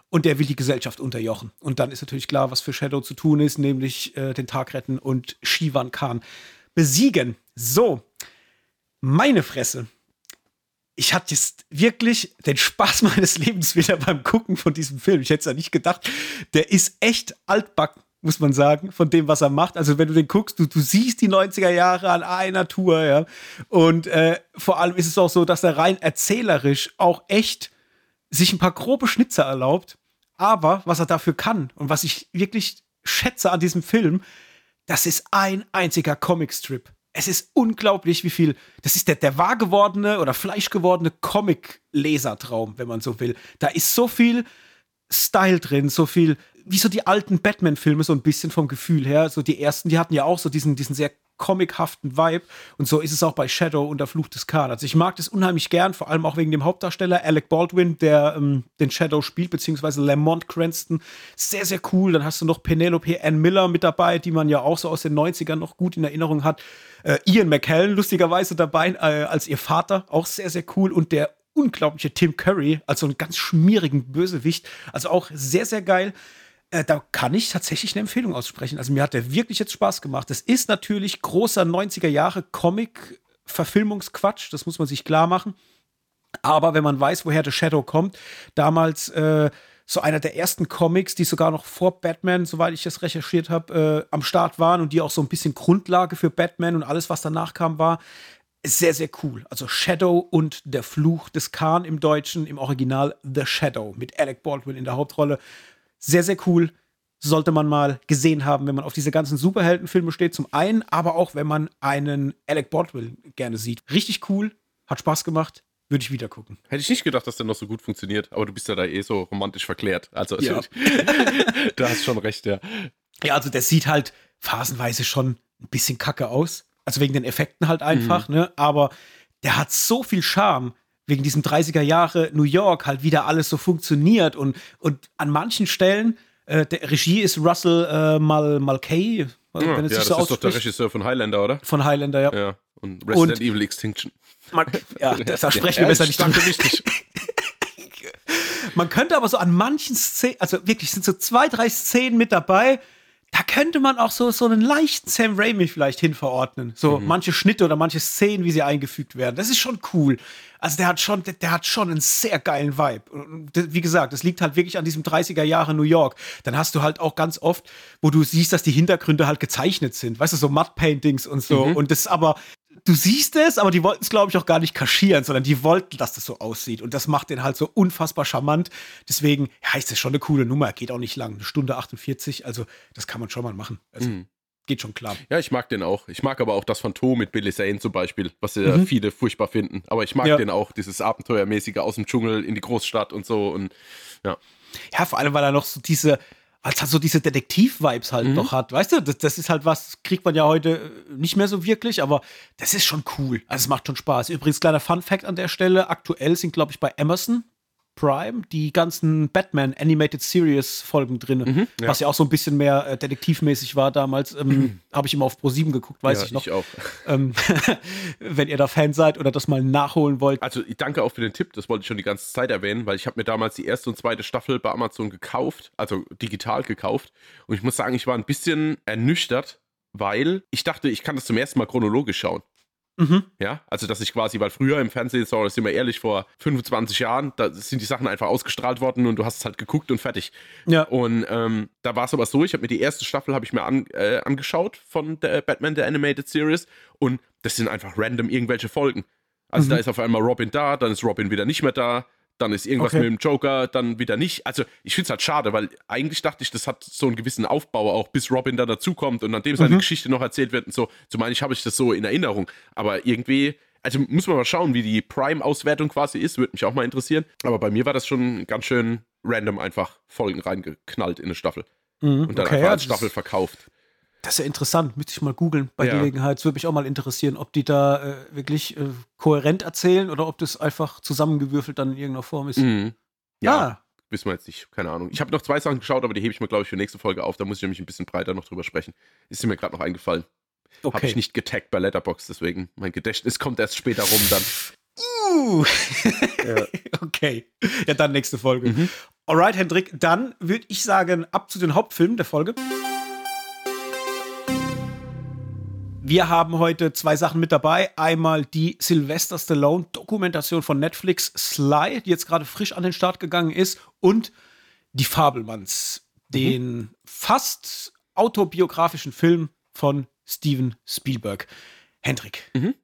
Und der will die Gesellschaft unterjochen. Und dann ist natürlich klar, was für Shadow zu tun ist, nämlich äh, den Tag retten und Shivan Khan besiegen. So, meine Fresse ich hatte jetzt wirklich den Spaß *laughs* meines Lebens wieder beim Gucken von diesem Film. Ich hätte es ja nicht gedacht. Der ist echt altback, muss man sagen, von dem, was er macht. Also, wenn du den guckst, du, du siehst die 90er Jahre an einer Tour, ja. Und äh, vor allem ist es auch so, dass er rein erzählerisch auch echt sich ein paar grobe Schnitzer erlaubt. Aber was er dafür kann und was ich wirklich schätze an diesem Film, das ist ein einziger Comicstrip. Es ist unglaublich, wie viel. Das ist der, der wahr gewordene oder fleischgewordene Comic-Lesertraum, wenn man so will. Da ist so viel Style drin, so viel, wie so die alten Batman-Filme, so ein bisschen vom Gefühl her. So die ersten, die hatten ja auch so diesen, diesen sehr comichaften Vibe. Und so ist es auch bei Shadow und der Fluch des Khan. Also ich mag das unheimlich gern, vor allem auch wegen dem Hauptdarsteller Alec Baldwin, der ähm, den Shadow spielt, beziehungsweise Lamont Cranston. Sehr, sehr cool. Dann hast du noch Penelope Ann Miller mit dabei, die man ja auch so aus den 90ern noch gut in Erinnerung hat. Äh, Ian McKellen lustigerweise dabei äh, als ihr Vater, auch sehr, sehr cool. Und der unglaubliche Tim Curry, also einen ganz schmierigen Bösewicht. Also auch sehr, sehr geil. Äh, da kann ich tatsächlich eine Empfehlung aussprechen. Also mir hat der wirklich jetzt Spaß gemacht. Das ist natürlich großer 90er Jahre Comic-Verfilmungsquatsch, das muss man sich klar machen. Aber wenn man weiß, woher The Shadow kommt, damals äh, so einer der ersten Comics, die sogar noch vor Batman, soweit ich das recherchiert habe, äh, am Start waren und die auch so ein bisschen Grundlage für Batman und alles, was danach kam, war. Sehr, sehr cool. Also Shadow und der Fluch des Khan im Deutschen, im Original The Shadow mit Alec Baldwin in der Hauptrolle. Sehr, sehr cool. Sollte man mal gesehen haben, wenn man auf diese ganzen Superheldenfilme steht. Zum einen, aber auch, wenn man einen Alec Baldwin gerne sieht. Richtig cool, hat Spaß gemacht, würde ich wieder gucken. Hätte ich nicht gedacht, dass der noch so gut funktioniert, aber du bist ja da eh so romantisch verklärt. Also, Ja. *laughs* du hast schon recht, ja. Ja, also der sieht halt phasenweise schon ein bisschen kacke aus. Also wegen den Effekten halt einfach, ne? Aber der hat so viel Charme. Wegen diesem 30er Jahre New York halt wieder alles so funktioniert und, und an manchen Stellen, äh, der Regie ist Russell äh, Mal Malkay, wenn ja, es ja, sich so das ist doch der Regisseur von Highlander, oder? Von Highlander, ja. Ja, und Resident und Evil Extinction. Man, ja, *laughs* da, da sprechen wir besser nicht drüber. *laughs* Man könnte aber so an manchen Szenen, also wirklich sind so zwei, drei Szenen mit dabei, da könnte man auch so, so einen leichten Sam Raimi vielleicht hinverordnen. So mhm. manche Schnitte oder manche Szenen, wie sie eingefügt werden. Das ist schon cool. Also der hat schon, der, der hat schon einen sehr geilen Vibe. Und wie gesagt, das liegt halt wirklich an diesem 30er Jahre New York. Dann hast du halt auch ganz oft, wo du siehst, dass die Hintergründe halt gezeichnet sind. Weißt du, so Mud Paintings und so. Mhm. Und das aber du siehst es, aber die wollten es, glaube ich, auch gar nicht kaschieren, sondern die wollten, dass das so aussieht. Und das macht den halt so unfassbar charmant. Deswegen, ja, ist das schon eine coole Nummer. Geht auch nicht lang. Eine Stunde 48. Also, das kann man schon mal machen. Also, mhm. geht schon klar. Ja, ich mag den auch. Ich mag aber auch das Phantom mit Billy Zane zum Beispiel, was ja mhm. viele furchtbar finden. Aber ich mag ja. den auch, dieses Abenteuermäßige aus dem Dschungel in die Großstadt und so. Und ja. Ja, vor allem, weil er noch so diese, als halt so diese Detektiv-Vibes halt mhm. noch hat. Weißt du, das, das, ist halt was, kriegt man ja heute äh, nicht mehr so wirklich, aber das ist schon cool. Also es macht schon Spaß. Übrigens, kleiner Fun-Fact an der Stelle: aktuell sind, glaube ich, bei Amazon Prime die ganzen Batman Animated Series Folgen drin, mhm, ja. was ja auch so ein bisschen mehr äh, detektivmäßig war damals. Ähm, mhm. Habe ich immer auf Pro 7 geguckt, weiß ja, ich noch. Ich auch. Ähm, *laughs* wenn ihr da Fan seid oder das mal nachholen wollt. Also ich danke auch für den Tipp, das wollte ich schon die ganze Zeit erwähnen, weil ich habe mir damals die erste und zweite Staffel bei Amazon gekauft, also digital gekauft. Und ich muss sagen, ich war ein bisschen ernüchtert, weil ich dachte, ich kann das zum ersten Mal chronologisch schauen. Mhm. Ja, also dass ich quasi, weil früher im Fernsehen, so, sind wir ehrlich, vor 25 Jahren, da sind die Sachen einfach ausgestrahlt worden und du hast es halt geguckt und fertig. Ja. Und ähm, da war es aber so, ich habe mir die erste Staffel habe ich mir an, äh, angeschaut von der Batman der Animated Series und das sind einfach random irgendwelche Folgen. Also mhm. da ist auf einmal Robin da, dann ist Robin wieder nicht mehr da, dann ist irgendwas okay. mit dem Joker, dann wieder nicht. Also ich finde es halt schade, weil eigentlich dachte ich, das hat so einen gewissen Aufbau auch, bis Robin da dazukommt und an dem seine mhm. Geschichte noch erzählt wird und so. Zumal ich habe ich das so in Erinnerung. Aber irgendwie, also muss man mal schauen, wie die Prime-Auswertung quasi ist, würde mich auch mal interessieren. Aber bei mir war das schon ganz schön random einfach Folgen reingeknallt in eine Staffel. Mhm. Und dann okay, einfach als Staffel verkauft. Das ist ja interessant, müsste ich mal googeln bei ja. Gelegenheit. Es würde mich auch mal interessieren, ob die da äh, wirklich äh, kohärent erzählen oder ob das einfach zusammengewürfelt dann in irgendeiner Form ist. Mhm. Ja, ah. wissen wir jetzt nicht, keine Ahnung. Ich habe noch zwei Sachen geschaut, aber die hebe ich mir, glaube ich, für nächste Folge auf. Da muss ich nämlich ein bisschen breiter noch drüber sprechen. Ist mir gerade noch eingefallen. Okay. Habe ich nicht getaggt bei Letterbox, deswegen mein Gedächtnis kommt erst später rum dann. Uh. *laughs* ja. *laughs* Okay. Ja, dann nächste Folge. Mhm. Alright, Hendrik, dann würde ich sagen, ab zu den Hauptfilmen der Folge. Wir haben heute zwei Sachen mit dabei. Einmal die Sylvester Stallone Dokumentation von Netflix Sly, die jetzt gerade frisch an den Start gegangen ist, und die Fabelmanns, den mhm. fast autobiografischen Film von Steven Spielberg. Hendrik, mhm.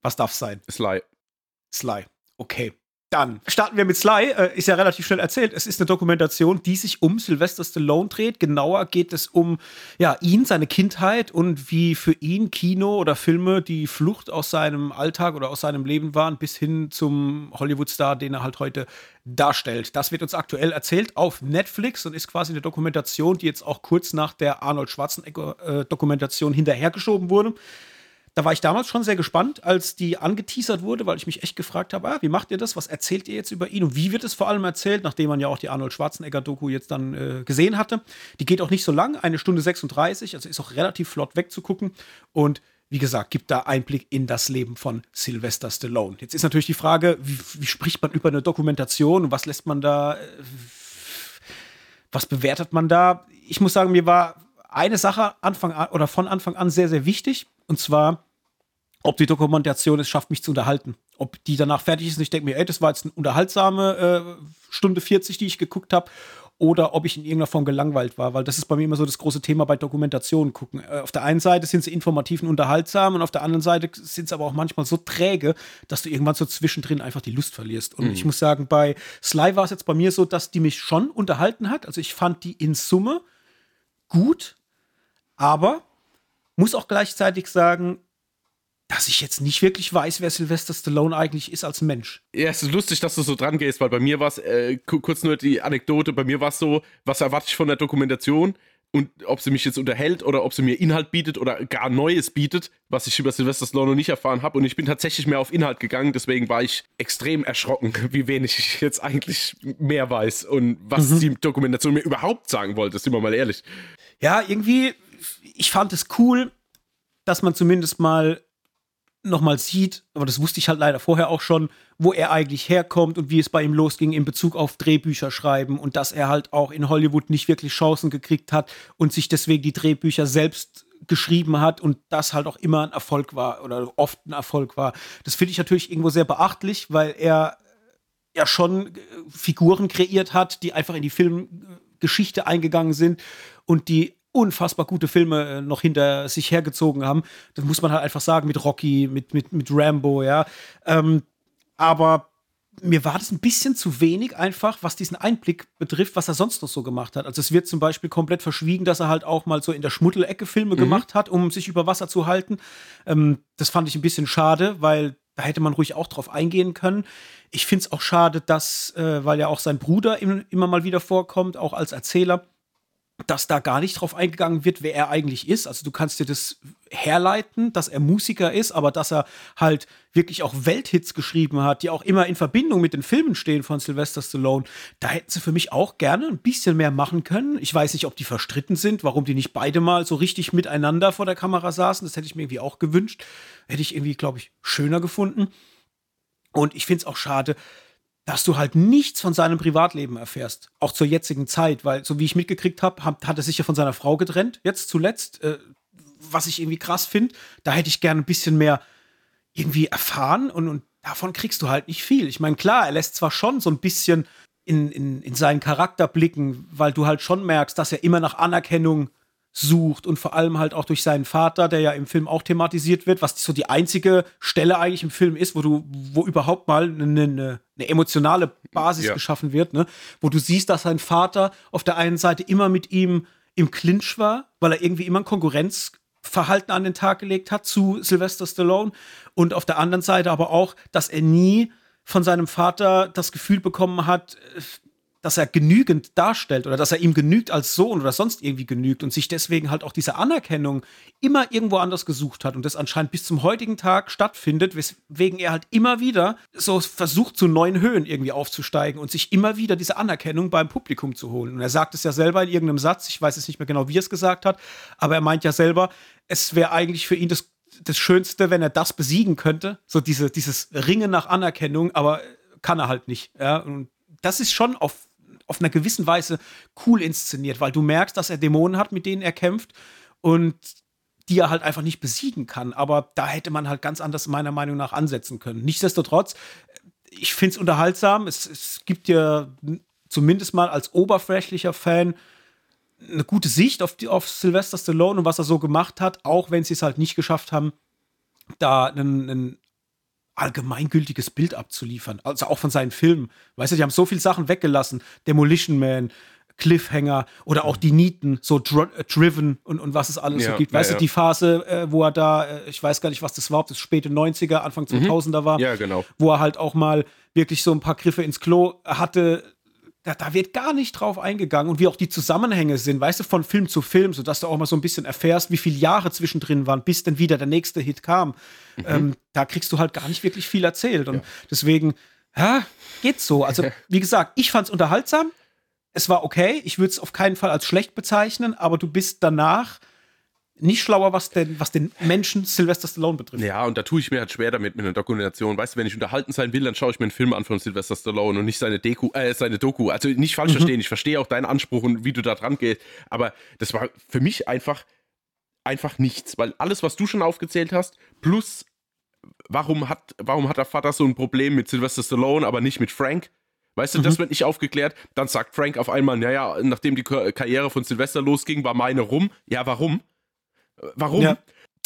was darf sein? Sly. Sly. Okay. Dann starten wir mit Sly. Äh, ist ja relativ schnell erzählt. Es ist eine Dokumentation, die sich um Sylvester Stallone dreht. Genauer geht es um ja, ihn, seine Kindheit und wie für ihn Kino oder Filme die Flucht aus seinem Alltag oder aus seinem Leben waren, bis hin zum Hollywood-Star, den er halt heute darstellt. Das wird uns aktuell erzählt auf Netflix und ist quasi eine Dokumentation, die jetzt auch kurz nach der Arnold Schwarzenegger-Dokumentation äh, hinterhergeschoben wurde. Da war ich damals schon sehr gespannt, als die angeteasert wurde, weil ich mich echt gefragt habe, ah, wie macht ihr das? Was erzählt ihr jetzt über ihn? Und wie wird es vor allem erzählt, nachdem man ja auch die Arnold Schwarzenegger-Doku jetzt dann äh, gesehen hatte? Die geht auch nicht so lang, eine Stunde 36, also ist auch relativ flott wegzugucken. Und wie gesagt, gibt da Einblick in das Leben von Sylvester Stallone. Jetzt ist natürlich die Frage, wie, wie spricht man über eine Dokumentation und was lässt man da, äh, was bewertet man da? Ich muss sagen, mir war eine Sache Anfang an, oder von Anfang an sehr, sehr wichtig. Und zwar, ob die Dokumentation es schafft, mich zu unterhalten. Ob die danach fertig ist und ich denke mir, ey, das war jetzt eine unterhaltsame äh, Stunde 40, die ich geguckt habe. Oder ob ich in irgendeiner Form gelangweilt war, weil das ist bei mir immer so das große Thema bei Dokumentationen gucken. Äh, auf der einen Seite sind sie informativ und unterhaltsam und auf der anderen Seite sind sie aber auch manchmal so träge, dass du irgendwann so zwischendrin einfach die Lust verlierst. Und mhm. ich muss sagen, bei Sly war es jetzt bei mir so, dass die mich schon unterhalten hat. Also ich fand die in Summe gut, aber muss auch gleichzeitig sagen, dass ich jetzt nicht wirklich weiß, wer Sylvester Stallone eigentlich ist als Mensch. Ja, es ist lustig, dass du so dran gehst, weil bei mir war es, äh, kurz nur die Anekdote, bei mir war es so, was erwarte ich von der Dokumentation? und ob sie mich jetzt unterhält oder ob sie mir Inhalt bietet oder gar Neues bietet, was ich über Sylvester Stallone noch nicht erfahren habe. Und ich bin tatsächlich mehr auf Inhalt gegangen, deswegen war ich extrem erschrocken, *laughs* wie wenig ich jetzt eigentlich mehr weiß und was mhm. die Dokumentation mir überhaupt sagen wollte, sind wir mal ehrlich. Ja, irgendwie, ich fand es cool, dass man zumindest mal nochmal sieht, aber das wusste ich halt leider vorher auch schon, wo er eigentlich herkommt und wie es bei ihm losging in Bezug auf Drehbücher schreiben und dass er halt auch in Hollywood nicht wirklich Chancen gekriegt hat und sich deswegen die Drehbücher selbst geschrieben hat und das halt auch immer ein Erfolg war oder oft ein Erfolg war. Das finde ich natürlich irgendwo sehr beachtlich, weil er ja schon äh, Figuren kreiert hat, die einfach in die Filmgeschichte eingegangen sind und die unfassbar gute Filme äh, noch hinter sich hergezogen haben. Das muss man halt einfach sagen, mit Rocky, mit, mit, mit Rambo, ja. Ähm, aber mir war das ein bisschen zu wenig einfach, was diesen Einblick betrifft, was er sonst noch so gemacht hat. Also es wird zum Beispiel komplett verschwiegen, dass er halt auch mal so in der Schmuddelecke Filme mhm. gemacht hat, um sich über Wasser zu halten. Ähm, das fand ich ein bisschen schade, weil da hätte man ruhig auch drauf eingehen können. Ich finde es auch schade, dass, äh, weil ja auch sein Bruder im, immer mal wieder vorkommt, auch als Erzähler, dass da gar nicht drauf eingegangen wird, wer er eigentlich ist. Also du kannst dir das herleiten, dass er Musiker ist, aber dass er halt wirklich auch Welthits geschrieben hat, die auch immer in Verbindung mit den Filmen stehen von Sylvester Stallone. Da hätten sie für mich auch gerne ein bisschen mehr machen können. Ich weiß nicht, ob die verstritten sind, warum die nicht beide mal so richtig miteinander vor der Kamera saßen. Das hätte ich mir irgendwie auch gewünscht. Hätte ich irgendwie, glaube ich, schöner gefunden. Und ich finde es auch schade, dass du halt nichts von seinem Privatleben erfährst, auch zur jetzigen Zeit, weil so wie ich mitgekriegt habe, hat, hat er sich ja von seiner Frau getrennt, jetzt zuletzt, äh, was ich irgendwie krass finde. Da hätte ich gerne ein bisschen mehr irgendwie erfahren und, und davon kriegst du halt nicht viel. Ich meine, klar, er lässt zwar schon so ein bisschen in, in, in seinen Charakter blicken, weil du halt schon merkst, dass er immer nach Anerkennung sucht und vor allem halt auch durch seinen Vater, der ja im Film auch thematisiert wird, was so die einzige Stelle eigentlich im Film ist, wo du, wo überhaupt mal eine, eine, eine emotionale Basis ja. geschaffen wird, ne? wo du siehst, dass sein Vater auf der einen Seite immer mit ihm im Clinch war, weil er irgendwie immer ein Konkurrenzverhalten an den Tag gelegt hat zu Sylvester Stallone und auf der anderen Seite aber auch, dass er nie von seinem Vater das Gefühl bekommen hat, dass er genügend darstellt oder dass er ihm genügt als Sohn oder sonst irgendwie genügt und sich deswegen halt auch diese Anerkennung immer irgendwo anders gesucht hat und das anscheinend bis zum heutigen Tag stattfindet, weswegen er halt immer wieder so versucht, zu neuen Höhen irgendwie aufzusteigen und sich immer wieder diese Anerkennung beim Publikum zu holen. Und er sagt es ja selber in irgendeinem Satz, ich weiß jetzt nicht mehr genau, wie er es gesagt hat, aber er meint ja selber, es wäre eigentlich für ihn das, das Schönste, wenn er das besiegen könnte, so diese, dieses Ringen nach Anerkennung, aber kann er halt nicht. Ja? Und das ist schon auf auf einer gewissen Weise cool inszeniert, weil du merkst, dass er Dämonen hat, mit denen er kämpft und die er halt einfach nicht besiegen kann. Aber da hätte man halt ganz anders meiner Meinung nach ansetzen können. Nichtsdestotrotz, ich finde es unterhaltsam. Es, gibt ja zumindest mal als oberflächlicher Fan eine gute Sicht auf, die, auf Sylvester Stallone und was er so gemacht hat, auch wenn sie es halt nicht geschafft haben, da einen, einen allgemeingültiges Bild abzuliefern. Also auch von seinen Filmen. Weißt du, die haben so viele Sachen weggelassen. Demolition Man, Cliffhanger oder auch die Nieten, so dr äh, Driven und, und was es alles ja, so gibt. Weißt ja, du, die Phase, äh, wo er da, äh, ich weiß gar nicht, was das war, ob das späte 90er, Anfang 2000er mhm. war. Ja, genau. Wo er halt auch mal wirklich so ein paar Griffe ins Klo hatte, da, da, wird gar nicht drauf eingegangen und wie auch die Zusammenhänge sind, weißt du, von Film zu Film, sodass du auch mal so ein bisschen erfährst, wie viele Jahre zwischendrin waren, bis dann wieder der nächste Hit kam. Mhm. Ähm, da kriegst du halt gar nicht wirklich viel erzählt. Und ja. deswegen, ja, geht's so. Also, *laughs* wie gesagt, ich fand's unterhaltsam. Es war okay. Ich würde es auf keinen Fall als schlecht bezeichnen, aber du bist danach nicht schlauer, was den, was den Menschen Sylvester Stallone betrifft. Ja, und da tue ich mir halt schwer damit mit einer Dokumentation. Weißt du, wenn ich unterhalten sein will, dann schaue ich mir einen Film an von Sylvester Stallone und nicht seine, Deku, äh, seine Doku. Also nicht falsch mhm. *laughs* verstehen, ich verstehe auch deinen Anspruch und wie du da dran gehst, aber das war für mich einfach, einfach nichts, weil alles, was du schon aufgezählt hast, plus warum hat, warum hat der Vater so ein Problem mit Sylvester Stallone, aber nicht mit Frank? Weißt du, mhm. das wird nicht aufgeklärt. Dann sagt Frank auf einmal, naja, nachdem die Karriere von Sylvester losging, war meine rum. Ja, warum? Warum? Ja.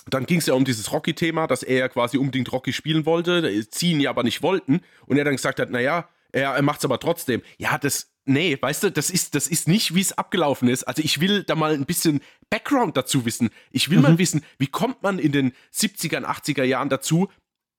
Dann ging es ja um dieses Rocky-Thema, dass er ja quasi unbedingt Rocky spielen wollte, sie ihn ja aber nicht wollten. Und er dann gesagt hat, naja, er, er macht es aber trotzdem. Ja, das, nee, weißt du, das ist, das ist nicht, wie es abgelaufen ist. Also ich will da mal ein bisschen Background dazu wissen. Ich will mhm. mal wissen, wie kommt man in den 70er, 80er Jahren dazu,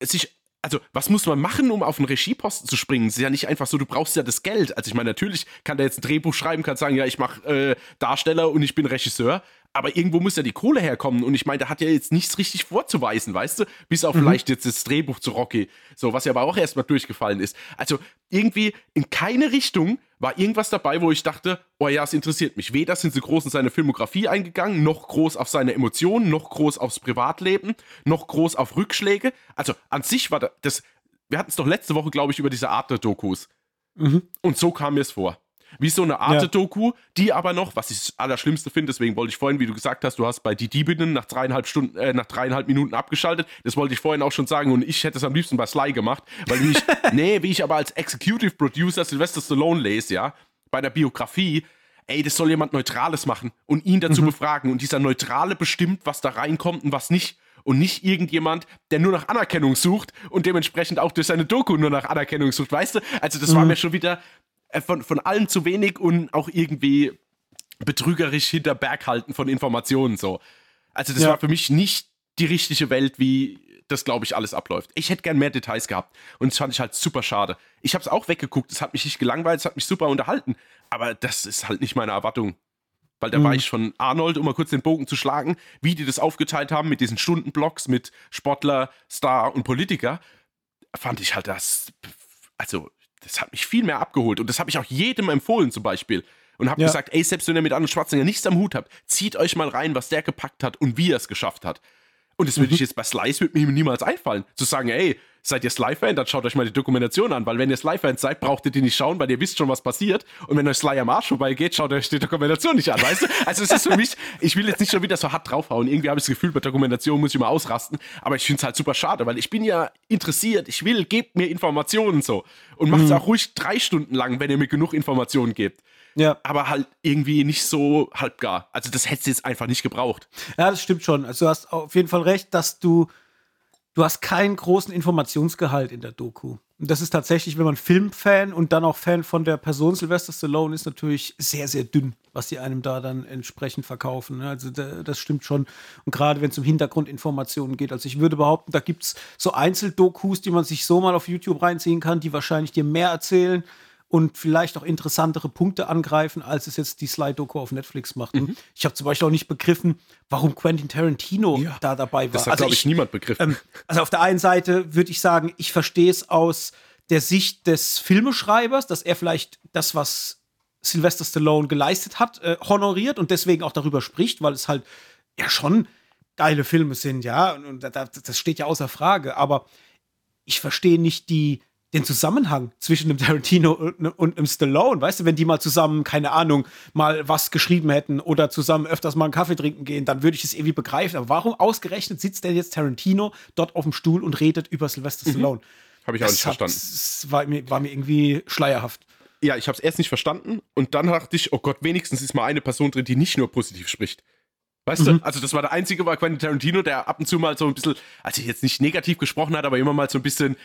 sich also, was muss man machen, um auf einen Regieposten zu springen? Es ist ja nicht einfach so, du brauchst ja das Geld. Also, ich meine, natürlich kann der jetzt ein Drehbuch schreiben, kann sagen, ja, ich mache äh, Darsteller und ich bin Regisseur. Aber irgendwo muss ja die Kohle herkommen. Und ich meine, der hat ja jetzt nichts richtig vorzuweisen, weißt du? Bis auf mhm. vielleicht jetzt das Drehbuch zu Rocky. So, was ja aber auch erstmal durchgefallen ist. Also, irgendwie in keine Richtung war irgendwas dabei, wo ich dachte, oh ja, es interessiert mich. Weder sind sie groß in seine Filmografie eingegangen, noch groß auf seine Emotionen, noch groß aufs Privatleben, noch groß auf Rückschläge. Also an sich war das, wir hatten es doch letzte Woche, glaube ich, über diese Art der Dokus. Mhm. Und so kam mir es vor. Wie so eine Art Doku, die aber noch, was ich das Allerschlimmste finde, deswegen wollte ich vorhin, wie du gesagt hast, du hast bei die Diebinnen nach dreieinhalb Stunden, äh, nach dreieinhalb Minuten abgeschaltet. Das wollte ich vorhin auch schon sagen und ich hätte es am liebsten bei Sly gemacht, weil wie ich, *laughs* nee, wie ich aber als Executive Producer Sylvester Stallone lese, ja, bei der Biografie, ey, das soll jemand Neutrales machen und ihn dazu mhm. befragen und dieser Neutrale bestimmt, was da reinkommt und was nicht und nicht irgendjemand, der nur nach Anerkennung sucht und dementsprechend auch durch seine Doku nur nach Anerkennung sucht, weißt du? Also das mhm. war mir schon wieder, von, von allem zu wenig und auch irgendwie betrügerisch hinter Berg halten von Informationen so. Also das ja. war für mich nicht die richtige Welt, wie das, glaube ich, alles abläuft. Ich hätte gern mehr Details gehabt und das fand ich halt super schade. Ich habe es auch weggeguckt, es hat mich nicht gelangweilt, es hat mich super unterhalten, aber das ist halt nicht meine Erwartung. Weil da mhm. war ich von Arnold, um mal kurz den Bogen zu schlagen, wie die das aufgeteilt haben mit diesen Stundenblocks mit Sportler, Star und Politiker, fand ich halt das, also das hat mich viel mehr abgeholt. Und das habe ich auch jedem empfohlen zum Beispiel. Und habe ja. gesagt, ey, selbst wenn ihr mit Arnold Schwarzenegger nichts am Hut habt, zieht euch mal rein, was der gepackt hat und wie er es geschafft hat. Und das würde mhm. ich jetzt bei Slice würde mir niemals einfallen. Zu sagen, ey, seid ihr Sly-Fan, dann schaut euch mal die Dokumentation an, weil wenn ihr Sly-Fans seid, braucht ihr die nicht schauen, weil ihr wisst schon, was passiert. Und wenn euch Sly am Arsch vorbeigeht, schaut euch die Dokumentation nicht an, weißt du? Also es ist für mich, ich will jetzt nicht schon wieder so hart draufhauen. Irgendwie habe ich das Gefühl, bei Dokumentation muss ich mal ausrasten. Aber ich finde es halt super schade, weil ich bin ja interessiert. Ich will, gebt mir Informationen so. Und macht es mhm. auch ruhig drei Stunden lang, wenn ihr mir genug Informationen gebt. Ja. Aber halt irgendwie nicht so halbgar. Also das hättest du jetzt einfach nicht gebraucht. Ja, das stimmt schon. Also du hast auf jeden Fall recht, dass du, du hast keinen großen Informationsgehalt in der Doku. Und das ist tatsächlich, wenn man Filmfan und dann auch Fan von der Person Sylvester Stallone ist, natürlich sehr, sehr dünn, was die einem da dann entsprechend verkaufen. Ne? Also das stimmt schon. Und gerade wenn es um Hintergrundinformationen geht. Also ich würde behaupten, da gibt es so Einzeldokus, die man sich so mal auf YouTube reinziehen kann, die wahrscheinlich dir mehr erzählen und vielleicht auch interessantere Punkte angreifen, als es jetzt die Slide-Doku auf Netflix macht. Mhm. Ich habe zum Beispiel auch nicht begriffen, warum Quentin Tarantino ja, da dabei war. Das hat, also glaube ich, niemand begriffen. Ähm, also auf der einen Seite würde ich sagen, ich verstehe es aus der Sicht des Filmeschreibers, dass er vielleicht das, was Sylvester Stallone geleistet hat, äh, honoriert und deswegen auch darüber spricht, weil es halt ja schon geile Filme sind, ja, und, und das steht ja außer Frage. Aber ich verstehe nicht die den Zusammenhang zwischen dem Tarantino und, und dem Stallone, weißt du, wenn die mal zusammen, keine Ahnung, mal was geschrieben hätten oder zusammen öfters mal einen Kaffee trinken gehen, dann würde ich es irgendwie begreifen. Aber warum ausgerechnet sitzt denn jetzt Tarantino dort auf dem Stuhl und redet über Sylvester mhm. Stallone? Habe ich auch das nicht verstanden. Das war mir, war mir irgendwie schleierhaft. Ja, ich habe es erst nicht verstanden und dann dachte ich, oh Gott, wenigstens ist mal eine Person drin, die nicht nur positiv spricht. Weißt mhm. du, also das war der einzige, war Quentin Tarantino, der ab und zu mal so ein bisschen, also jetzt nicht negativ gesprochen hat, aber immer mal so ein bisschen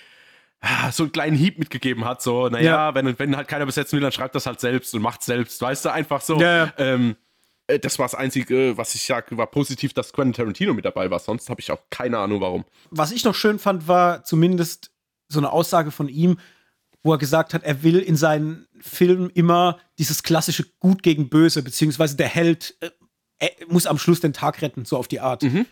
so einen kleinen Hieb mitgegeben hat, so, naja, ja. wenn, wenn halt keiner besetzen will, dann schreibt das halt selbst und macht selbst, weißt du, einfach so. Ja, ja. Ähm, äh, das war das Einzige, was ich sage, war positiv, dass Quentin Tarantino mit dabei war. Sonst habe ich auch keine Ahnung, warum. Was ich noch schön fand, war zumindest so eine Aussage von ihm, wo er gesagt hat, er will in seinen Filmen immer dieses klassische Gut gegen Böse, beziehungsweise der Held äh, muss am Schluss den Tag retten, so auf die Art. Mhm.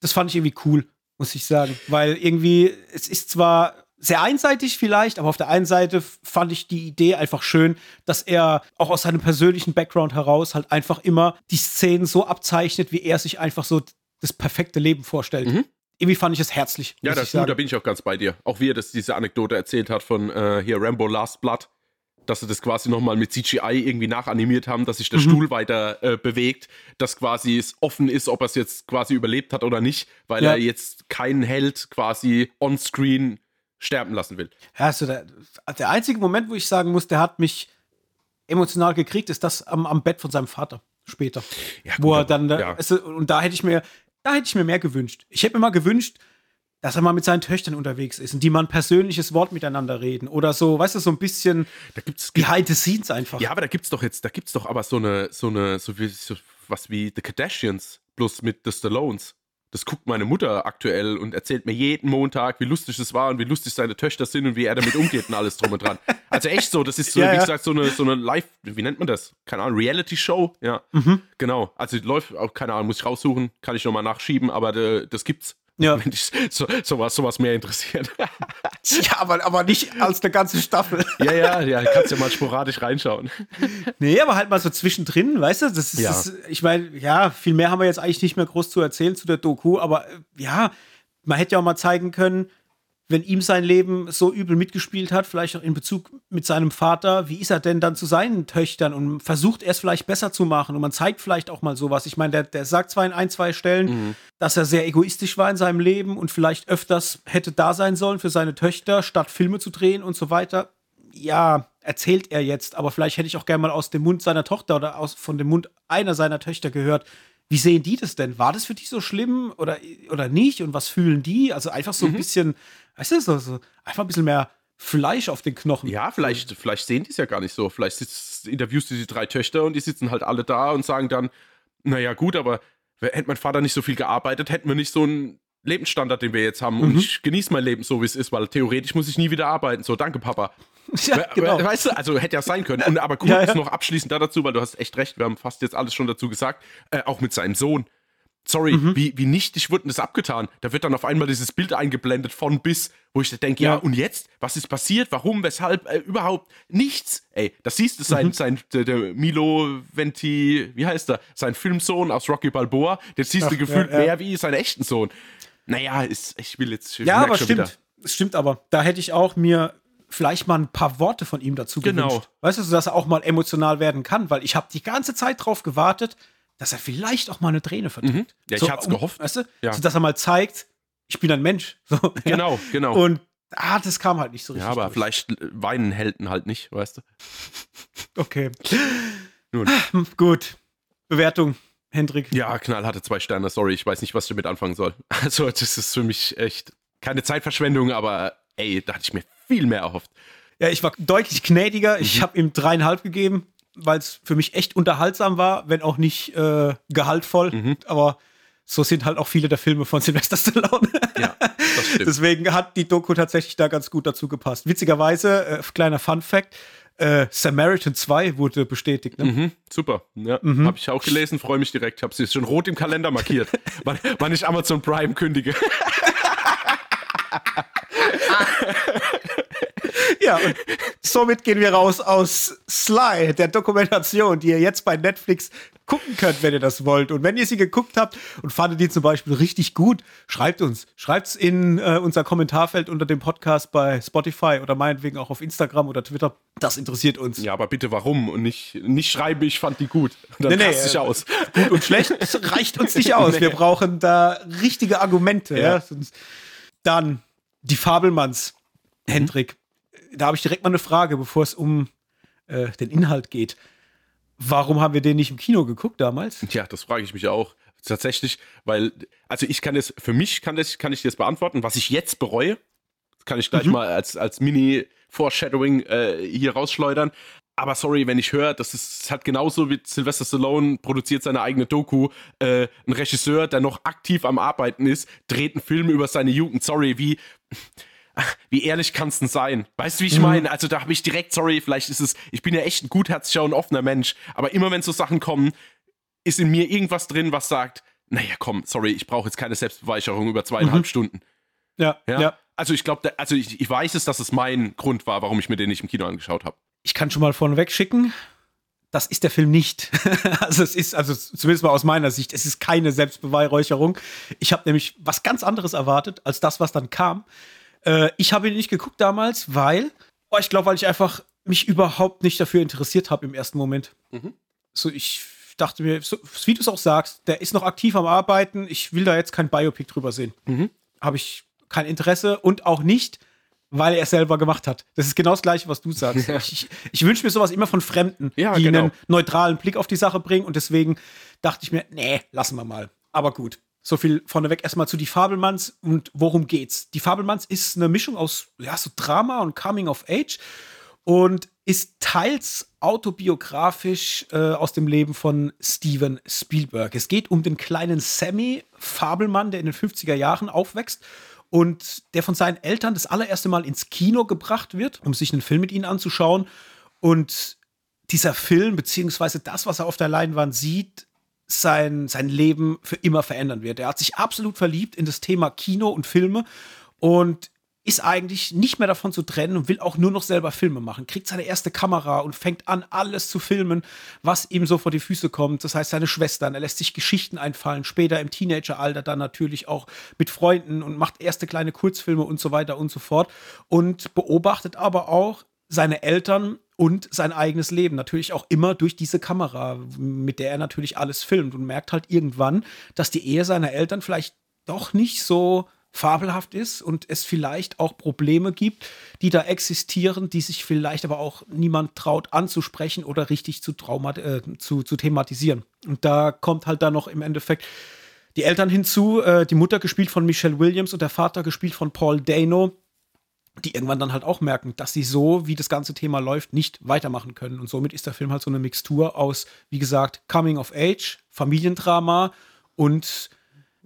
Das fand ich irgendwie cool, muss ich sagen. Weil irgendwie, es ist zwar sehr einseitig vielleicht, aber auf der einen Seite fand ich die Idee einfach schön, dass er auch aus seinem persönlichen Background heraus halt einfach immer die Szenen so abzeichnet, wie er sich einfach so das perfekte Leben vorstellt. Mhm. Irgendwie fand ich es herzlich. Ja, das, du, da bin ich auch ganz bei dir. Auch wie er das, diese Anekdote erzählt hat von äh, hier Rambo Last Blood, dass sie das quasi nochmal mit CGI irgendwie nachanimiert haben, dass sich der mhm. Stuhl weiter äh, bewegt, dass quasi es offen ist, ob er es jetzt quasi überlebt hat oder nicht, weil ja. er jetzt keinen Held quasi on-screen sterben lassen will. Also der, der einzige Moment, wo ich sagen muss, der hat mich emotional gekriegt, ist das am, am Bett von seinem Vater später. Ja, wo er dann, ja. es, und da hätte ich mir, da hätte ich mir mehr gewünscht. Ich hätte mir mal gewünscht, dass er mal mit seinen Töchtern unterwegs ist und die mal ein persönliches Wort miteinander reden oder so, weißt du, so ein bisschen da gibt's, behind the scenes einfach. Ja, aber da gibt's doch jetzt, da gibt's doch aber so eine, so eine, so, wie, so was wie The Kardashians plus mit The Stallones. Das guckt meine Mutter aktuell und erzählt mir jeden Montag, wie lustig es war und wie lustig seine Töchter sind und wie er damit umgeht und alles drum und dran. Also echt so, das ist so, Ja, wie ja. gesagt, so eine, so eine Live, wie nennt man das? Keine Ahnung, Reality-Show? Ja, Mhm. genau. Also läuft, auch keine Ahnung, muss ich raussuchen, kann ich nochmal nachschieben, aber äh, das gibt's. Ja. Wenn dich so, sowas, sowas mehr interessiert. *laughs* Ja, aber, aber nicht als eine ganze Staffel. *laughs* ja, ja, ja, kannst ja mal sporadisch reinschauen. Nee, aber halt mal so zwischendrin, weißt du? Das ist, Ja. das, ich meine, ja, viel mehr haben wir jetzt eigentlich nicht mehr groß zu erzählen zu der Doku, aber äh, ja, man hätte ja auch mal zeigen können, wenn ihm sein Leben so übel mitgespielt hat, vielleicht auch in Bezug mit seinem Vater, wie ist er denn dann zu seinen Töchtern und versucht er es vielleicht besser zu machen und man zeigt vielleicht auch mal sowas. Ich meine, der, der sagt zwar in ein, zwei Stellen, dass er sehr egoistisch war in seinem Leben und vielleicht öfters hätte da sein sollen für seine Töchter, statt Filme zu drehen und so weiter. Ja, erzählt er jetzt, aber vielleicht hätte ich auch gerne mal aus dem Mund seiner Tochter oder aus, von dem Mund einer seiner Töchter gehört, wie sehen die das denn? War das für die so schlimm oder, oder nicht? Und was fühlen die? Also einfach so ein bisschen, weißt du, so, so einfach ein bisschen mehr Fleisch auf den Knochen. Ja, vielleicht, vielleicht sehen die es ja gar nicht so. Vielleicht sitzt, interviewst du die drei Töchter und die sitzen halt alle da und sagen dann, naja gut, aber hätte mein Vater nicht so viel gearbeitet, hätten wir nicht so einen Lebensstandard, den wir jetzt haben. Und ich genieße mein Leben so, wie es ist, weil theoretisch muss ich nie wieder arbeiten. So, danke, Papa. *laughs* Ja, genau. Weißt du, also hätte ja sein können. Und aber kurz Ja, ja. noch abschließend da dazu, weil du hast echt recht, wir haben fast jetzt alles schon dazu gesagt, äh, auch mit seinem Sohn. Sorry, Mhm. wie, wie nichtig wurde denn das abgetan? Da wird dann auf einmal dieses Bild eingeblendet von bis, wo ich denke, ja, Ja. und jetzt? Was ist passiert? Warum? Weshalb? Äh, überhaupt nichts. Ey, das siehst du, sein, Mhm. sein der, der Milo Venti, wie heißt er? Sein Filmsohn aus Rocky Balboa, den siehst Ach, du gefühlt ja, mehr wie seinen echten Sohn. Naja, ist, ich will jetzt. ich Ja, aber stimmt. wieder. Es stimmt aber. Da hätte ich auch mir vielleicht mal ein paar Worte von ihm dazu Genau. gewünscht. Weißt du, so dass er auch mal emotional werden kann, weil ich habe die ganze Zeit drauf gewartet, dass er vielleicht auch mal eine Träne verdrückt. Mhm. Ja, ich so, hat's um- gehofft. Weißt du? Ja. So, dass er mal zeigt, ich bin ein Mensch. *laughs* So, ja. Genau, genau. Und ah, das kam halt nicht so richtig. ja, aber durch. vielleicht weinen Helden halt nicht, weißt du? Okay. Nun. Hm, Gut. Bewertung, Hendrik. Ja, Knall hatte zwei Sterne, sorry, ich weiß nicht, was ich damit anfangen soll. *laughs* Also, das ist für mich echt keine Zeitverschwendung, aber ey, da hatte ich mir viel mehr erhofft. Ja, ich war deutlich gnädiger. Mhm. Ich habe ihm dreieinhalb gegeben, weil es für mich echt unterhaltsam war, wenn auch nicht äh, gehaltvoll. Mhm. Aber so sind halt auch viele der Filme von *laughs* Sylvester Stallone. Ja, das stimmt. Deswegen hat die Doku tatsächlich da ganz gut dazu gepasst. Witzigerweise, äh, kleiner Fun Fact, äh, Samaritan 2 wurde bestätigt. Ne? Mhm, super. Ja, habe ich auch gelesen, freue mich direkt. Habe sie schon rot im Kalender markiert, *laughs* wann, wann ich Amazon Prime kündige. *laughs* *laughs* Ja, und somit gehen wir raus aus Sly, der Dokumentation, die ihr jetzt bei Netflix gucken könnt, wenn ihr das wollt. Und wenn ihr sie geguckt habt und fandet die zum Beispiel richtig gut, schreibt uns. Schreibt es in äh, unser Kommentarfeld unter dem Podcast bei Spotify oder meinetwegen auch auf Instagram oder Twitter. Das interessiert uns. Ja, aber bitte warum? Und nicht, nicht schreiben, ich fand die gut. Dann Nee, nee, raste ich äh, aus. Gut und schlecht das *laughs* reicht uns nicht aus. Wir brauchen da richtige Argumente. Ja. Ja. Sonst- Dann die Fabelmanns, Hendrik. Da habe ich direkt mal eine Frage, bevor es um äh, den Inhalt geht. Warum haben wir den nicht im Kino geguckt damals? Ja, das frage ich mich auch. Tatsächlich, weil, also ich kann das, für mich kann, das, kann ich das beantworten. Was ich jetzt bereue, kann ich gleich Mhm. mal als, als Mini-Foreshadowing äh, hier rausschleudern. Aber sorry, wenn ich höre, das ist halt genauso wie Sylvester Stallone produziert seine eigene Doku. Äh, ein Regisseur, der noch aktiv am Arbeiten ist, dreht einen Film über seine Jugend. Sorry, wie, wie ehrlich kann es denn sein? Weißt du, wie ich meine? Also da habe ich direkt, sorry, vielleicht ist es, ich bin ja echt ein gutherzlicher und offener Mensch, aber immer wenn so Sachen kommen, ist in mir irgendwas drin, was sagt, naja, komm, sorry, ich brauche jetzt keine Selbstbeweicherung über zweieinhalb Stunden. Ja, Ja. ja. Also ich glaube, also ich, ich weiß es, dass es mein Grund war, warum ich mir den nicht im Kino angeschaut habe. Ich kann schon mal vorneweg schicken. Das ist der Film nicht. *laughs* also es ist, also zumindest mal aus meiner Sicht, es ist keine Selbstbeweihräucherung. Ich habe nämlich was ganz anderes erwartet als das, was dann kam. Äh, ich habe ihn nicht geguckt damals, weil, oh, ich glaube, weil ich einfach mich überhaupt nicht dafür interessiert habe im ersten Moment. So, ich dachte mir, so, wie du es auch sagst, der ist noch aktiv am Arbeiten. Ich will da jetzt kein Biopic drüber sehen. Habe ich kein Interesse und auch nicht, weil er es selber gemacht hat. Das ist genau das Gleiche, was du sagst. *laughs* Ich, ich, ich wünsche mir sowas immer von Fremden, Ja, die genau. einen neutralen Blick auf die Sache bringen. Und deswegen dachte ich mir, nee, lassen wir mal. Aber gut. So viel vorneweg erstmal zu Die Fabelmanns und worum geht's? Die Fabelmanns ist eine Mischung aus ja, so Drama und Coming of Age. und ist teils autobiografisch äh, aus dem Leben von Steven Spielberg. Es geht um den kleinen Sammy Fabelmann, der in den 50er Jahren aufwächst und der von seinen Eltern das allererste Mal ins Kino gebracht wird, um sich einen Film mit ihnen anzuschauen. Und dieser Film, beziehungsweise das, was er auf der Leinwand sieht, sein, sein Leben für immer verändern wird. Er hat sich absolut verliebt in das Thema Kino und Filme und ist eigentlich nicht mehr davon zu trennen und will auch nur noch selber Filme machen. Kriegt seine erste Kamera und fängt an, alles zu filmen, was ihm so vor die Füße kommt. Das heißt, seine Schwestern, er lässt sich Geschichten einfallen, später im Teenageralter dann natürlich auch mit Freunden und macht erste kleine Kurzfilme und so weiter und so fort. Und beobachtet aber auch seine Eltern und sein eigenes Leben. Natürlich auch immer durch diese Kamera, mit der er natürlich alles filmt und merkt halt irgendwann, dass die Ehe seiner Eltern vielleicht doch nicht so fabelhaft ist und es vielleicht auch Probleme gibt, die da existieren, die sich vielleicht aber auch niemand traut anzusprechen oder richtig zu, äh, zu, zu thematisieren. Und da kommt halt dann noch im Endeffekt die Eltern hinzu, äh, die Mutter gespielt von Michelle Williams und der Vater gespielt von Paul Dano, die irgendwann dann halt auch merken, dass sie so, wie das ganze Thema läuft, nicht weitermachen können. Und somit ist der Film halt so eine Mixtur aus, wie gesagt, Coming of Age, Familiendrama und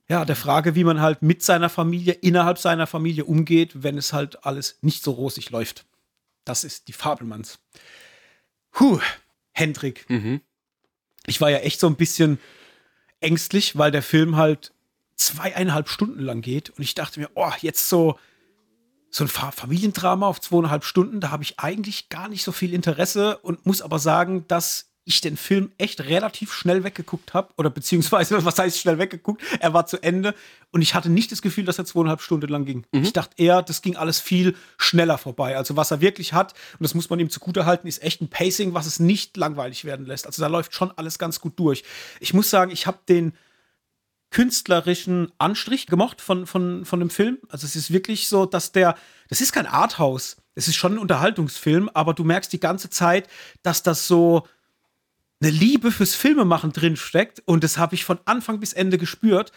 ja, der Frage, wie man halt mit seiner Familie, innerhalb seiner Familie umgeht, wenn es halt alles nicht so rosig läuft. Das ist die Fabelmanns. Puh, Hendrik. Mhm. Ich war ja echt so ein bisschen ängstlich, weil der Film halt zweieinhalb Stunden lang geht und ich dachte mir, oh, jetzt so so ein Familiendrama auf zweieinhalb Stunden, da habe ich eigentlich gar nicht so viel Interesse und muss aber sagen, dass ich den Film echt relativ schnell weggeguckt habe. Oder beziehungsweise, *laughs* was heißt schnell weggeguckt? Er war zu Ende und ich hatte nicht das Gefühl, dass er zweieinhalb Stunden lang ging. Mhm. Ich dachte eher, das ging alles viel schneller vorbei. Also, was er wirklich hat, und das muss man ihm zugutehalten, ist echt ein Pacing, was es nicht langweilig werden lässt. Also, da läuft schon alles ganz gut durch. Ich muss sagen, ich habe den künstlerischen Anstrich gemocht von, von, von dem Film. Also, es ist wirklich so, dass der, das ist kein Arthouse. Es ist schon ein Unterhaltungsfilm, aber du merkst die ganze Zeit, dass das so, eine Liebe fürs Filmemachen drin steckt und das habe ich von Anfang bis Ende gespürt.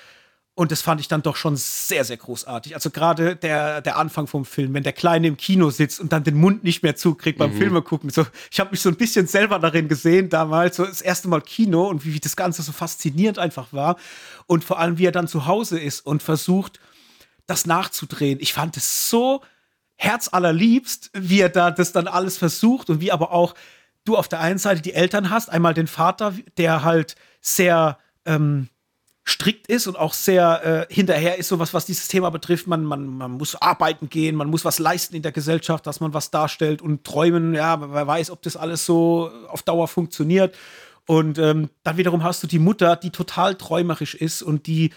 Und das fand ich dann doch schon sehr, sehr großartig. Also gerade der, der Anfang vom Film, wenn der Kleine im Kino sitzt und dann den Mund nicht mehr zukriegt beim mhm. Filme gucken. So, ich habe mich so ein bisschen selber darin gesehen damals, so das erste Mal Kino und wie, wie das Ganze so faszinierend einfach war. Und vor allem, wie er dann zu Hause ist und versucht, das nachzudrehen. Ich fand es so herzallerliebst, wie er da das dann alles versucht und wie aber auch du auf der einen Seite die Eltern hast, einmal den Vater, der halt sehr ähm, strikt ist und auch sehr äh, hinterher ist, so was, was dieses Thema betrifft. Man, man, man muss arbeiten gehen, man muss was leisten in der Gesellschaft, dass man was darstellt und träumen. Ja, wer weiß, ob das alles so auf Dauer funktioniert. Und ähm, dann wiederum hast du die Mutter, die total träumerisch ist und die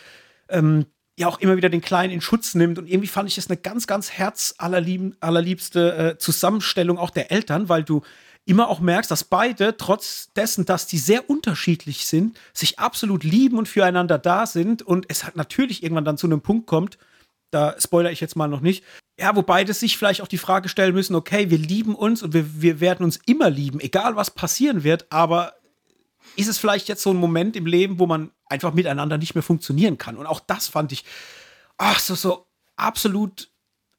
ähm, ja auch immer wieder den Kleinen in Schutz nimmt. Und irgendwie fand ich das eine ganz, ganz herzallerliebste äh, Zusammenstellung auch der Eltern, weil du immer auch merkst, dass beide, trotz dessen, dass die sehr unterschiedlich sind, sich absolut lieben und füreinander da sind und es hat natürlich irgendwann dann zu einem Punkt kommt, da spoilere ich jetzt mal noch nicht, ja, wo beide sich vielleicht auch die Frage stellen müssen, okay, wir lieben uns und wir, wir werden uns immer lieben, egal was passieren wird, aber ist es vielleicht jetzt so ein Moment im Leben, wo man einfach miteinander nicht mehr funktionieren kann? Und auch das fand ich, ach, so, so absolut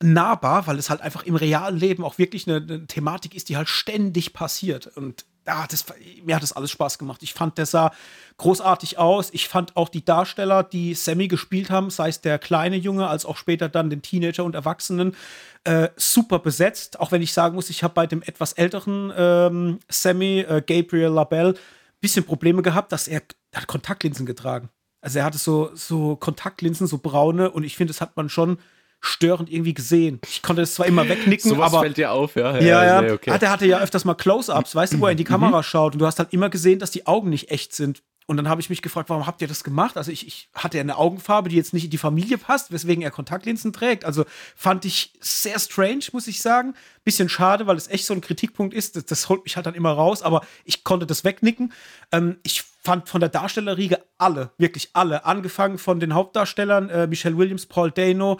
nahbar, weil es halt einfach im realen Leben auch wirklich eine, eine Thematik ist, die halt ständig passiert. Und ja, das, mir hat das alles Spaß gemacht. Ich fand, der sah großartig aus. Ich fand auch die Darsteller, die Sammy gespielt haben, sei es der kleine Junge, als auch später dann den Teenager und Erwachsenen, äh, super besetzt. Auch wenn ich sagen muss, ich habe bei dem etwas älteren ähm, Sammy, äh, Gabriel Labelle, bisschen Probleme gehabt, dass er, er hat Kontaktlinsen getragen. Also er hatte so, so Kontaktlinsen, so braune, und ich finde, das hat man schon störend irgendwie gesehen. Ich konnte es zwar immer wegnicken, Sowas aber. fällt dir auf, ja. Ja, ja. ja. Nee, okay. Der hatte ja öfters mal Close-Ups, weißt du, wo er in die Kamera mhm. schaut und du hast halt immer gesehen, dass die Augen nicht echt sind. Und dann habe ich mich gefragt, warum habt ihr das gemacht? Also ich, ich hatte ja eine Augenfarbe, die jetzt nicht in die Familie passt, weswegen er Kontaktlinsen trägt. Also fand ich sehr strange, muss ich sagen. Bisschen schade, weil es echt so ein Kritikpunkt ist. Das, das holt mich halt dann immer raus, aber ich konnte das wegnicken. Ähm, ich fand von der Darstellerriege alle, wirklich alle, angefangen von den Hauptdarstellern, äh, Michelle Williams, Paul Dano,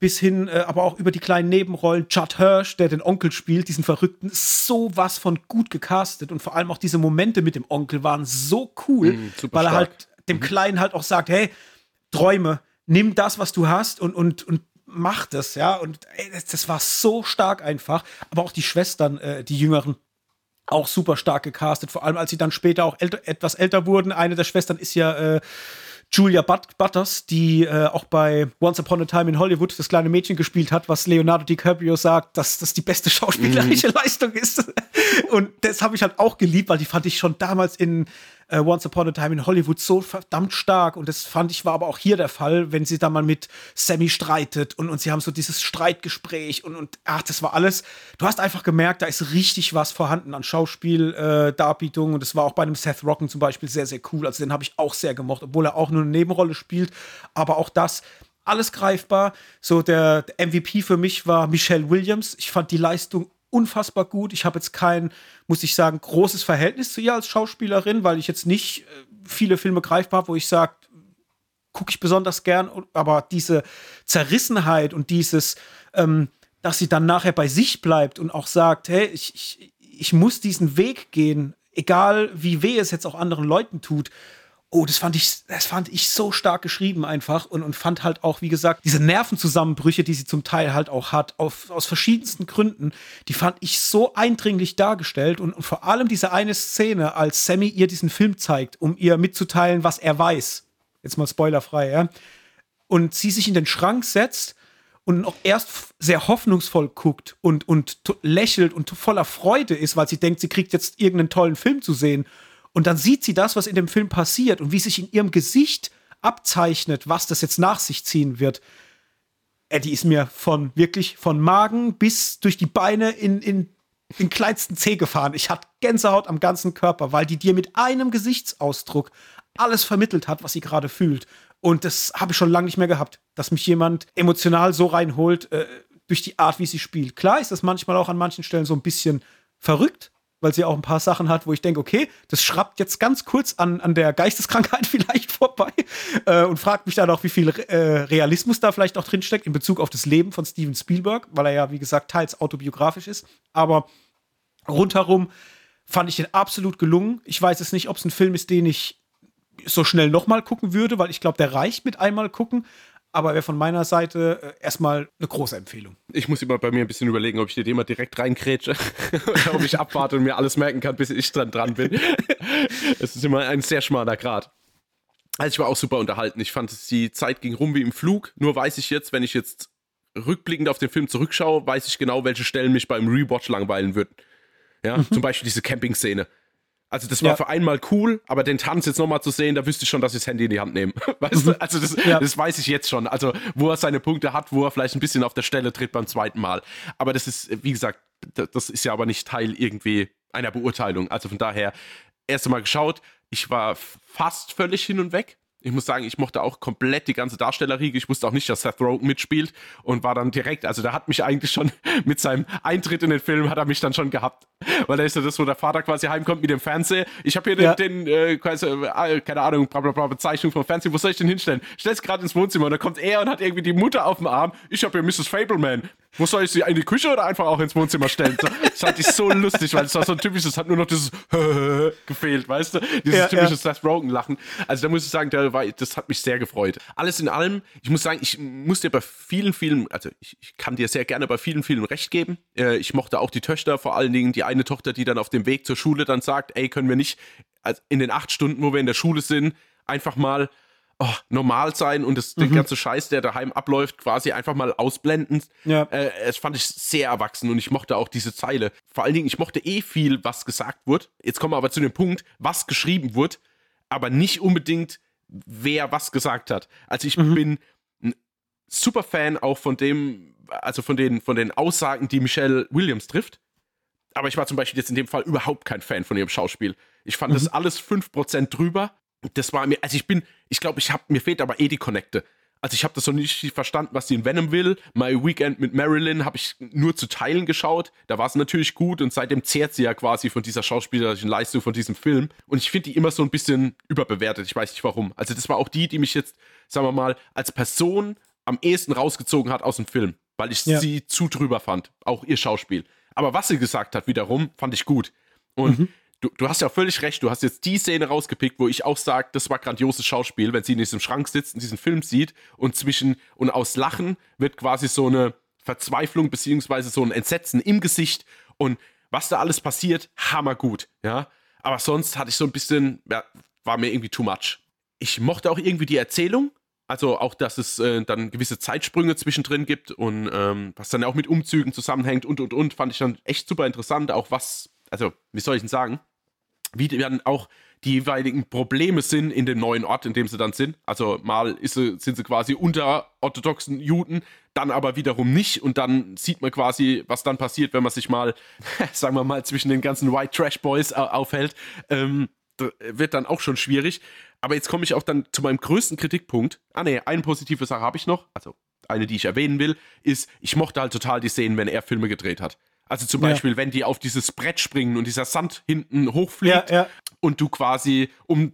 bis hin, äh, aber auch über die kleinen Nebenrollen. Judd Hirsch, der den Onkel spielt, diesen Verrückten, so was von gut gecastet und vor allem auch diese Momente mit dem Onkel waren so cool, mm, weil er halt dem mhm. Kleinen halt auch sagt, hey, Träume, nimm das, was du hast und, und, und macht es, ja. Und ey, das, das, war so stark einfach. Aber auch die Schwestern, äh, die Jüngeren, auch super stark gecastet. Vor allem, als sie dann später auch älter, etwas älter wurden. Eine der Schwestern ist ja äh, Julia But Butters, die äh, auch bei Once Upon a Time in Hollywood das kleine Mädchen gespielt hat, was Leonardo DiCaprio sagt, dass das die beste *laughs* schauspielerische mhm. Leistung ist. *laughs* Und das habe ich halt auch geliebt, weil die fand ich schon damals in äh, Once Upon a Time in Hollywood so verdammt stark. Und das fand ich war aber auch hier der Fall, wenn sie da mal mit Sammy streitet und, und sie haben so dieses Streitgespräch und, und ach, das war alles. Du hast einfach gemerkt, da ist richtig was vorhanden an Schauspieldarbietung. Äh, und das war auch bei einem Seth Rocken zum Beispiel sehr, sehr cool. Also den habe ich auch sehr gemocht, obwohl er auch nur eine Nebenrolle spielt. Aber auch das alles greifbar. So der, der MVP für mich war Michelle Williams. Ich fand die Leistung unfassbar gut. Ich habe jetzt kein, muss ich sagen, großes Verhältnis zu ihr als Schauspielerin, weil ich jetzt nicht äh, viele Filme greifbar habe, wo ich sage, gucke ich besonders gern, aber diese Zerrissenheit und dieses, ähm, dass sie dann nachher bei sich bleibt und auch sagt, hey, ich, ich, ich muss diesen Weg gehen, egal wie weh es jetzt auch anderen Leuten tut. Oh, das fand ich, das fand ich so stark geschrieben einfach und, und fand halt auch, wie gesagt, diese Nervenzusammenbrüche, die sie zum Teil halt auch hat, auf, aus verschiedensten Gründen, die fand ich so eindringlich dargestellt und, und vor allem diese eine Szene, als Sammy ihr diesen Film zeigt, um ihr mitzuteilen, was er weiß. Jetzt mal spoilerfrei, ja. Und sie sich in den Schrank setzt und auch erst sehr hoffnungsvoll guckt und, und lächelt und voller Freude ist, weil sie denkt, sie kriegt jetzt irgendeinen tollen Film zu sehen. Und dann sieht sie das, was in dem Film passiert und wie sich in ihrem Gesicht abzeichnet, was das jetzt nach sich ziehen wird. Eddie ist mir von wirklich von Magen bis durch die Beine in, in den kleinsten Zeh gefahren. Ich hatte Gänsehaut am ganzen Körper, weil die dir mit einem Gesichtsausdruck alles vermittelt hat, was sie gerade fühlt. Und das habe ich schon lange nicht mehr gehabt, dass mich jemand emotional so reinholt äh, durch die Art, wie sie spielt. Klar ist das manchmal auch an manchen Stellen so ein bisschen verrückt, weil sie auch ein paar Sachen hat, wo ich denke, okay, das schrappt jetzt ganz kurz an, an der Geisteskrankheit *laughs* vielleicht vorbei äh, und fragt mich dann auch, wie viel äh, Realismus da vielleicht auch drinsteckt in Bezug auf das Leben von Steven Spielberg, weil er ja, wie gesagt, teils autobiografisch ist. Aber rundherum fand ich den absolut gelungen. Ich weiß es nicht, ob es ein Film ist, den ich so schnell nochmal gucken würde, weil ich glaube, der reicht mit einmal gucken aber wäre von meiner Seite äh, erstmal eine große Empfehlung. Ich muss immer bei mir ein bisschen überlegen, ob ich dir mal direkt reinkrätsche oder *laughs* ob ich abwarte und mir alles merken kann, bis ich dran dran bin. *laughs* Es ist immer ein sehr schmaler Grad. Also ich war auch super unterhalten. Ich fand, die Zeit ging rum wie im Flug. Nur weiß ich jetzt, wenn ich jetzt rückblickend auf den Film zurückschaue, weiß ich genau, welche Stellen mich beim Rewatch langweilen würden. Ja, mhm. zum Beispiel diese Camping-Szene. Also das war ja. für einmal cool, aber den Tanz jetzt nochmal zu sehen, da wüsste ich schon, dass ich das Handy in die Hand nehme. *laughs* Weißt du? Mhm. Also das, ja. das weiß ich jetzt schon. Also wo er seine Punkte hat, wo er vielleicht ein bisschen auf der Stelle tritt beim zweiten Mal. Aber das ist, wie gesagt, das ist ja aber nicht Teil irgendwie einer Beurteilung. Also von daher, erst einmal geschaut, ich war fast völlig hin und weg ich muss sagen, ich mochte auch komplett die ganze Darstellerriege. Ich wusste auch nicht, dass Seth Rogen mitspielt und war dann direkt, also der hat mich eigentlich schon *laughs* mit seinem Eintritt in den Film hat er mich dann schon gehabt. Weil da ist ja das, wo der Vater quasi heimkommt mit dem Fernseher. Ich habe hier ja. den, den äh, quasi, äh, keine Ahnung, bla bla bla, Bezeichnung vom Fernsehen. Wo soll ich denn hinstellen? Stell's gerade ins Wohnzimmer und da kommt er und hat irgendwie die Mutter auf dem Arm. Ich habe hier Mrs. Fableman. Wo soll ich sie? In die Küche oder einfach auch ins Wohnzimmer stellen? Das fand ich so *laughs* lustig, weil es war so ein typisches, hat nur noch dieses *laughs* gefehlt, weißt du? Dieses ja, typische ja. Seth Rogen-Lachen. Also da muss ich sagen, da war, das hat mich sehr gefreut. Alles in allem, ich muss sagen, ich muss dir bei vielen Filmen, also ich, ich kann dir sehr gerne bei vielen Filmen recht geben. Äh, ich mochte auch die Töchter, vor allen Dingen die eine Tochter, die dann auf dem Weg zur Schule dann sagt, ey, können wir nicht also in den acht Stunden, wo wir in der Schule sind, einfach mal oh, normal sein und das, mhm. den ganzen Scheiß, der daheim abläuft, quasi einfach mal ausblenden. Ja. Äh, das fand ich sehr erwachsen und ich mochte auch diese Zeile. Vor allen Dingen, ich mochte eh viel, was gesagt wurde. Jetzt kommen wir aber zu dem Punkt, was geschrieben wurde, aber nicht unbedingt, wer was gesagt hat. Also ich mhm. bin ein super Fan auch von dem, also von den, von den Aussagen, die Michelle Williams trifft. Aber ich war zum Beispiel jetzt in dem Fall überhaupt kein Fan von ihrem Schauspiel. Ich fand mhm. das alles 5% drüber das war mir, also ich bin, ich glaube, ich habe, mir fehlt aber eh die Connecte. Also ich habe das noch nicht verstanden, was sie in Venom will. My Weekend mit Marilyn habe ich nur zu Teilen geschaut. Da war es natürlich gut und seitdem zehrt sie ja quasi von dieser schauspielerischen Leistung von diesem Film. Und ich finde die immer so ein bisschen überbewertet. Ich weiß nicht warum. Also das war auch die, die mich jetzt, sagen wir mal, als Person am ehesten rausgezogen hat aus dem Film, weil ich ja. sie zu drüber fand. Auch ihr Schauspiel. Aber was sie gesagt hat wiederum, fand ich gut. Und mhm du, du hast ja völlig recht, du hast jetzt die Szene rausgepickt, wo ich auch sage, das war grandioses Schauspiel, wenn sie in diesem Schrank sitzt und diesen Film sieht und zwischen und aus Lachen wird quasi so eine Verzweiflung beziehungsweise so ein Entsetzen im Gesicht und was da alles passiert, hammergut, ja. Aber sonst hatte ich so ein bisschen, ja, war mir irgendwie too much. Ich mochte auch irgendwie die Erzählung, also auch, dass es äh, dann gewisse Zeitsprünge zwischendrin gibt und ähm, was dann auch mit Umzügen zusammenhängt und und und, fand ich dann echt super interessant. Auch was, also wie soll ich denn sagen, wie dann auch die jeweiligen Probleme sind in dem neuen Ort, in dem sie dann sind. Also mal sie, sind sie quasi unter orthodoxen Juden, dann aber wiederum nicht. Und dann sieht man quasi, was dann passiert, wenn man sich mal, *laughs* sagen wir mal, zwischen den ganzen White Trash Boys aufhält. Ähm, wird dann auch schon schwierig. Aber jetzt komme ich auch dann zu meinem größten Kritikpunkt. Ah ne, eine positive Sache habe ich noch. Also eine, die ich erwähnen will, ist, ich mochte halt total die Szenen, wenn er Filme gedreht hat. Also zum Beispiel, ja. wenn die auf dieses Brett springen und dieser Sand hinten hochfliegt ja, ja. und du quasi, um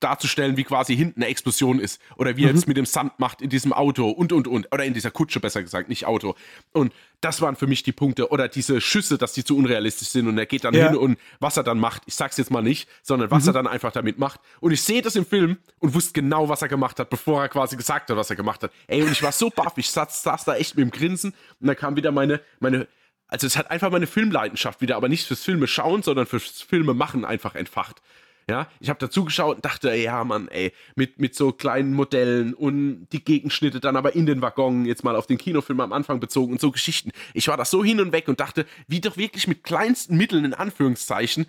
darzustellen, wie quasi hinten eine Explosion ist oder wie mhm. er es mit dem Sand macht in diesem Auto und und und oder in dieser Kutsche besser gesagt, nicht Auto. Und das waren für mich die Punkte oder diese Schüsse, dass die zu unrealistisch sind und er geht dann hin und was er dann macht, ich sag's jetzt mal nicht, sondern was mhm. er dann einfach damit macht. Und ich sehe das im Film und wusste genau, was er gemacht hat, bevor er quasi gesagt hat, was er gemacht hat. Ey, und ich war so baff, ich saß, saß da echt mit dem Grinsen und da kam wieder meine, meine also es hat einfach meine Filmleidenschaft wieder, aber nicht fürs Filme schauen, sondern fürs Filme machen einfach entfacht. Ja, ich habe dazu geschaut und dachte, ja, Mann, ey, mit, mit so kleinen Modellen und die Gegenschnitte dann aber in den Waggon, jetzt mal auf den Kinofilm am Anfang bezogen und so Geschichten. Ich war da so hin und weg und dachte, wie doch wirklich mit kleinsten Mitteln, in Anführungszeichen,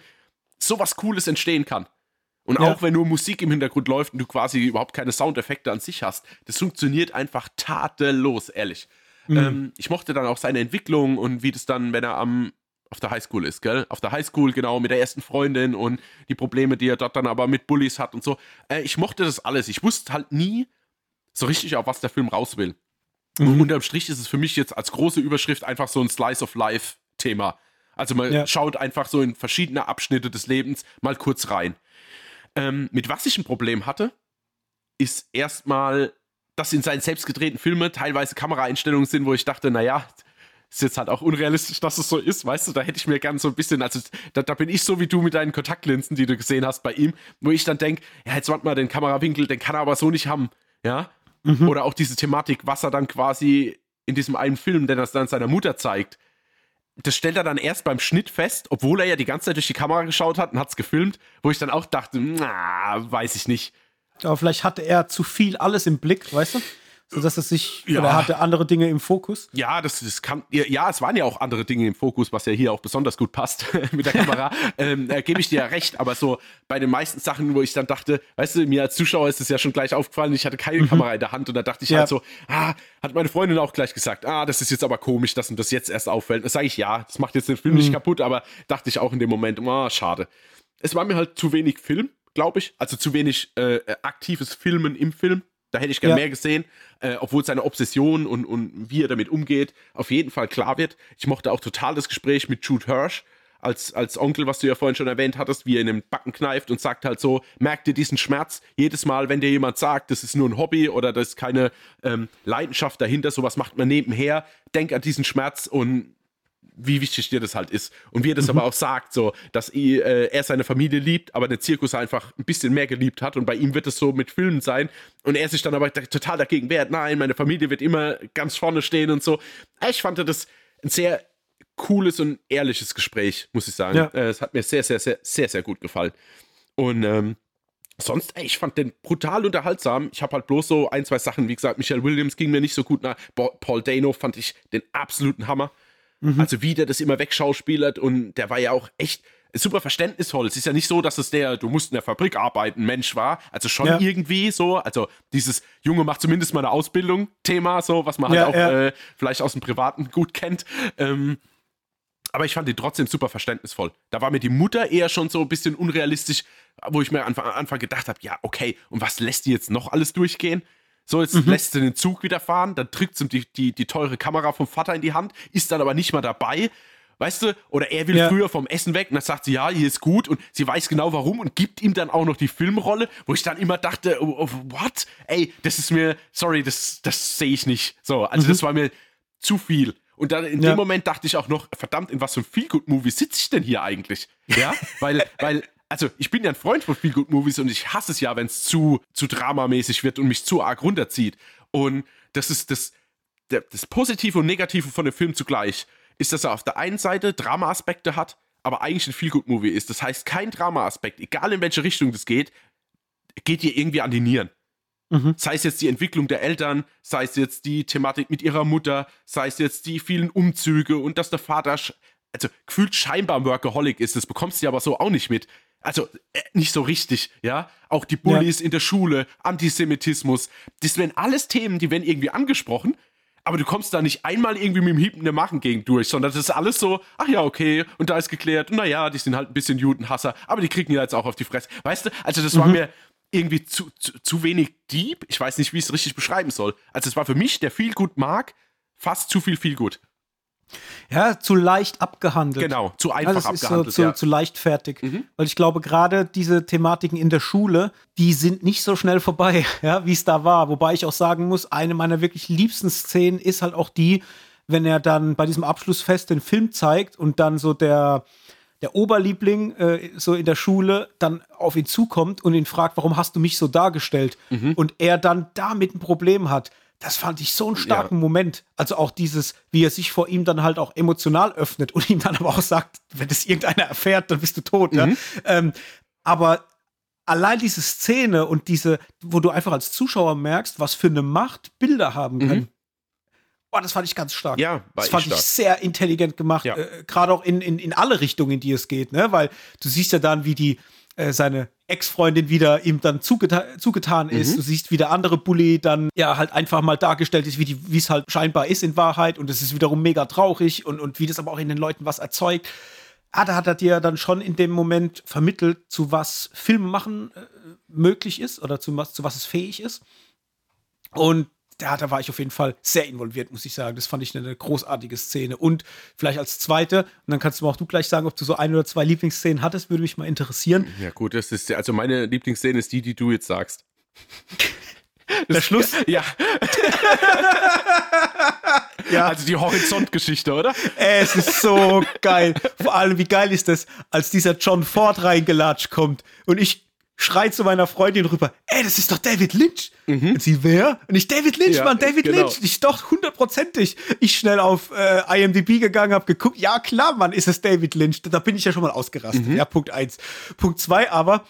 sowas Cooles entstehen kann. Und ja. auch wenn nur Musik im Hintergrund läuft und du quasi überhaupt keine Soundeffekte an sich hast, das funktioniert einfach tadellos, ehrlich. Mhm. Ähm, ich mochte dann auch seine Entwicklung und wie das dann, wenn er am auf der Highschool ist, gell? Auf der Highschool, genau, mit der ersten Freundin und die Probleme, die er dort dann aber mit Bullies hat und so. Äh, ich mochte das alles. Ich wusste halt nie so richtig, auf was der Film raus will. Mhm. Und unterm Strich ist es für mich jetzt als große Überschrift einfach so ein Slice of Life-Thema. Also man ja. schaut einfach so in verschiedene Abschnitte des Lebens mal kurz rein. Ähm, mit was ich ein Problem hatte, ist erstmal dass in seinen selbst gedrehten Filmen teilweise Kameraeinstellungen sind, wo ich dachte, naja, ist jetzt halt auch unrealistisch, dass es so ist, weißt du, da hätte ich mir gern so ein bisschen, also da, da, bin ich so wie du mit deinen Kontaktlinsen, die du gesehen hast bei ihm, wo ich dann denke, ja, jetzt warte mal, den Kamerawinkel, den kann er aber so nicht haben, ja. Mhm. Oder auch diese Thematik, was er dann quasi in diesem einen Film, den er dann seiner Mutter zeigt, das stellt er dann erst beim Schnitt fest, obwohl er ja die ganze Zeit durch die Kamera geschaut hat und hat es gefilmt, wo ich dann auch dachte, na, weiß ich nicht. Aber vielleicht hatte er zu viel alles im Blick, weißt du? So dass es sich, ja. oder hatte andere Dinge im Fokus? Ja, das, das kann, ja, es waren ja auch andere Dinge im Fokus, was ja hier auch besonders gut passt *laughs* mit der Kamera. *laughs* ähm, da gebe ich dir ja recht, aber so bei den meisten Sachen, wo ich dann dachte, weißt du, mir als Zuschauer ist es ja schon gleich aufgefallen, ich hatte keine mhm. Kamera in der Hand und da dachte ich ja. halt so, ah, hat meine Freundin auch gleich gesagt, ah, das ist jetzt aber komisch, dass ihm das jetzt erst auffällt. Das sage ich ja, das macht jetzt den Film mhm. nicht kaputt, aber dachte ich auch in dem Moment, ah, oh, schade. Es war mir halt zu wenig Film glaube ich. Also zu wenig äh, aktives Filmen im Film. Da hätte ich gerne ja. mehr gesehen, äh, obwohl seine Obsession und, und wie er damit umgeht auf jeden Fall klar wird. Ich mochte auch total das Gespräch mit Jude Hirsch als, als Onkel, was du ja vorhin schon erwähnt hattest, wie er in den Backen kneift und sagt halt so, merkt dir diesen Schmerz jedes Mal, wenn dir jemand sagt, das ist nur ein Hobby oder das ist keine ähm, Leidenschaft dahinter, sowas macht man nebenher, denk an diesen Schmerz und wie wichtig dir das halt ist. Und wie er das mhm. aber auch sagt, so, dass äh, er seine Familie liebt, aber den Zirkus einfach ein bisschen mehr geliebt hat. Und bei ihm wird es so mit Filmen sein. Und er sich dann aber total dagegen wehrt. Nein, meine Familie wird immer ganz vorne stehen und so. Ich fand das ein sehr cooles und ehrliches Gespräch, muss ich sagen. Ja. Äh, es hat mir sehr, sehr, sehr, sehr, sehr gut gefallen. Und ähm, sonst, ey, ich fand den brutal unterhaltsam. Ich habe halt bloß so ein, zwei Sachen, wie gesagt, Michelle Williams ging mir nicht so gut nach. Paul Dano fand ich den absoluten Hammer. Mhm. Also wie der das immer wegschauspielert und der war ja auch echt super verständnisvoll. Es ist ja nicht so, dass es der, du musst in der Fabrik arbeiten, Mensch war. Also schon ja. irgendwie so. Also dieses Junge macht zumindest mal eine Ausbildung, Thema, so, was man halt ja, auch ja. Äh, vielleicht aus dem Privaten gut kennt. Ähm, aber ich fand ihn trotzdem super verständnisvoll. Da war mir die Mutter eher schon so ein bisschen unrealistisch, wo ich mir am Anfang, Anfang gedacht habe, ja, okay, und was lässt die jetzt noch alles durchgehen? So, jetzt mhm. lässt sie den Zug wieder fahren, dann drückt sie die, die, die teure Kamera vom Vater in die Hand, ist dann aber nicht mal dabei. Weißt du, oder er will ja. früher vom Essen weg und dann sagt sie, ja, hier ist gut und sie weiß genau warum und gibt ihm dann auch noch die Filmrolle, wo ich dann immer dachte, oh, oh, what? Ey, das ist mir, sorry, das, das sehe ich nicht. So, also mhm. das war mir zu viel. Und dann in ja. dem Moment dachte ich auch noch, verdammt, in was für einem Feel-Good-Movie sitze ich denn hier eigentlich? Ja, weil, weil, also ich bin ja ein Freund von Feel-Good-Movies und ich hasse es ja, wenn es zu, zu dramamäßig wird und mich zu arg runterzieht. Und das ist das, das Positive und Negative von dem Film zugleich, ist, dass er auf der einen Seite Drama-Aspekte hat, aber eigentlich ein Feel-Good-Movie ist. Das heißt, kein Drama-Aspekt, egal in welche Richtung das geht, geht dir irgendwie an die Nieren. Mhm. Sei es jetzt die Entwicklung der Eltern, sei es jetzt die Thematik mit ihrer Mutter, sei es jetzt die vielen Umzüge und dass der Vater, also gefühlt scheinbar Workaholic ist, das bekommst du aber so auch nicht mit. Also äh, nicht so richtig, ja. Auch die Bullies ja. in der Schule, Antisemitismus, das wären alles Themen, die werden irgendwie angesprochen, aber du kommst da nicht einmal irgendwie mit dem Hieb in der Magengegend durch, sondern das ist alles so, ach ja, okay, und da ist geklärt, naja, die sind halt ein bisschen Judenhasser, aber die kriegen ja jetzt auch auf die Fresse. Weißt du, also das mhm. war mir irgendwie zu, zu, zu, wenig deep. Ich weiß nicht, wie ich es richtig beschreiben soll. Also es war für mich, der viel gut mag, fast zu viel viel gut. Ja, zu leicht abgehandelt. Genau, zu einfach also abgehandelt. Ist so, zu, ja. zu leichtfertig. Mhm. Weil ich glaube, gerade diese Thematiken in der Schule, die sind nicht so schnell vorbei, *laughs* ja, wie es da war. Wobei ich auch sagen muss, eine meiner wirklich liebsten Szenen ist halt auch die, wenn er dann bei diesem Abschlussfest den Film zeigt und dann so der, der Oberliebling äh, so in der Schule dann auf ihn zukommt und ihn fragt, warum hast du mich so dargestellt? Mhm. Und er dann damit ein Problem hat. Das fand ich so einen starken ja. Moment. Also auch dieses, wie er sich vor ihm dann halt auch emotional öffnet und ihm dann aber auch sagt, wenn das irgendeiner erfährt, dann bist du tot. Mhm. Ja? Ähm, aber allein diese Szene und diese, wo du einfach als Zuschauer merkst, was für eine Macht Bilder haben können. Mhm. Boah, das fand ich ganz stark. Ja, das fand ich, ich sehr intelligent gemacht, ja. äh, gerade auch in, in, in alle Richtungen, in die es geht, ne? Weil du siehst ja dann, wie die seine Ex-Freundin wieder ihm dann zugeta zugetan ist. Mhm. Du siehst, wie der andere Bully dann ja halt einfach mal dargestellt ist, wie es halt scheinbar ist in Wahrheit. Und es ist wiederum mega traurig und, und wie das aber auch in den Leuten was erzeugt. Ah, da hat er dir dann schon in dem Moment vermittelt, zu was Film machen äh, möglich ist oder zu was, zu was es fähig ist. Und ja, da war ich auf jeden Fall sehr involviert, muss ich sagen. Das fand ich eine großartige Szene. Und vielleicht als zweite, und dann kannst du mir auch du gleich sagen, ob du so ein oder zwei Lieblingsszenen hattest, würde mich mal interessieren. Ja, gut, das ist also meine Lieblingsszene ist die, die du jetzt sagst. *laughs* Der Schluss? Ja. *laughs* ja. Also die Horizontgeschichte, oder? Es ist so geil. Vor allem, wie geil ist das, als dieser John Ford reingelatscht kommt und ich schreit zu meiner Freundin rüber, ey, das ist doch David Lynch. Mhm. Und sie, wer? Und ich, David Lynch, ja, Mann, David genau. Lynch. Ich doch hundertprozentig. Ich schnell auf äh, IMDb gegangen, hab geguckt, ja klar, Mann, ist es David Lynch. Da bin ich ja schon mal ausgerastet. Mhm. Ja, Punkt eins. Punkt zwei, aber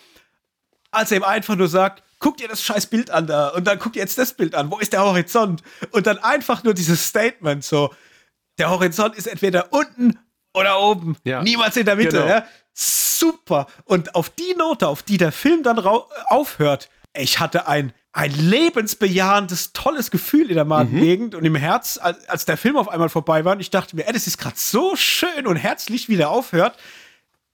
als er ihm einfach nur sagt, guck dir das scheiß Bild an da und dann guck dir jetzt das Bild an, wo ist der Horizont? Und dann einfach nur dieses Statement so, der Horizont ist entweder unten oder oben. Ja. Niemals in der Mitte. Genau. Ja? Super. Und auf die Note, auf die der Film dann aufhört, ich hatte ein, ein lebensbejahendes, tolles Gefühl in der Magengegend mhm. und im Herz, als, als, der Film auf einmal vorbei war. Und ich dachte mir, ey, das ist gerade so schön und herzlich, wie der aufhört.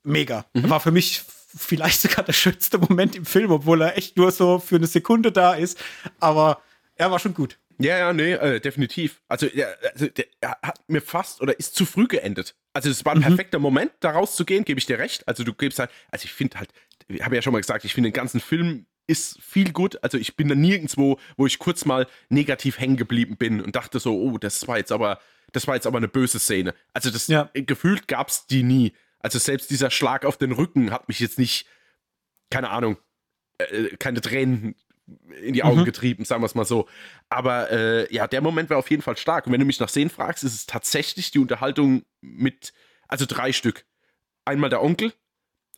Mega. Mhm. War für mich vielleicht sogar der schönste Moment im Film, obwohl er echt nur so für eine Sekunde da ist. Aber er war schon gut. Ja, ja, nee, äh, definitiv. Also, der, also der, er hat mir fast oder ist zu früh geendet. Also es war ein mhm. perfekter Moment, da rauszugehen, gebe ich dir recht. Also du gibst halt, also ich finde halt, ich habe ja schon mal gesagt, ich finde den ganzen Film ist viel gut. Also ich bin da nirgendwo, wo ich kurz mal negativ hängen geblieben bin und dachte so, oh, das war jetzt aber, das war jetzt aber eine böse Szene. Also das ja. gefühlt gab es die nie. Also selbst dieser Schlag auf den Rücken hat mich jetzt nicht, keine Ahnung, äh, keine Tränen in die Augen mhm. getrieben, sagen wir es mal so. Aber äh, ja, der Moment war auf jeden Fall stark. Und wenn du mich nach Szenen fragst, ist es tatsächlich die Unterhaltung mit, also drei Stück. Einmal der Onkel,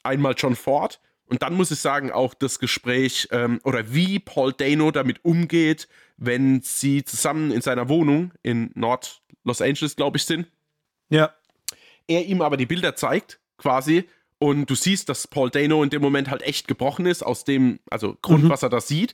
einmal John Ford und dann muss ich sagen, auch das Gespräch ähm, oder wie Paul Dano damit umgeht, wenn sie zusammen in seiner Wohnung in Nord Los Angeles, glaube ich, sind. Ja. Er ihm aber die Bilder zeigt, quasi, und du siehst, dass Paul Dano in dem Moment halt echt gebrochen ist, aus dem, also Grund, mhm. was er da sieht.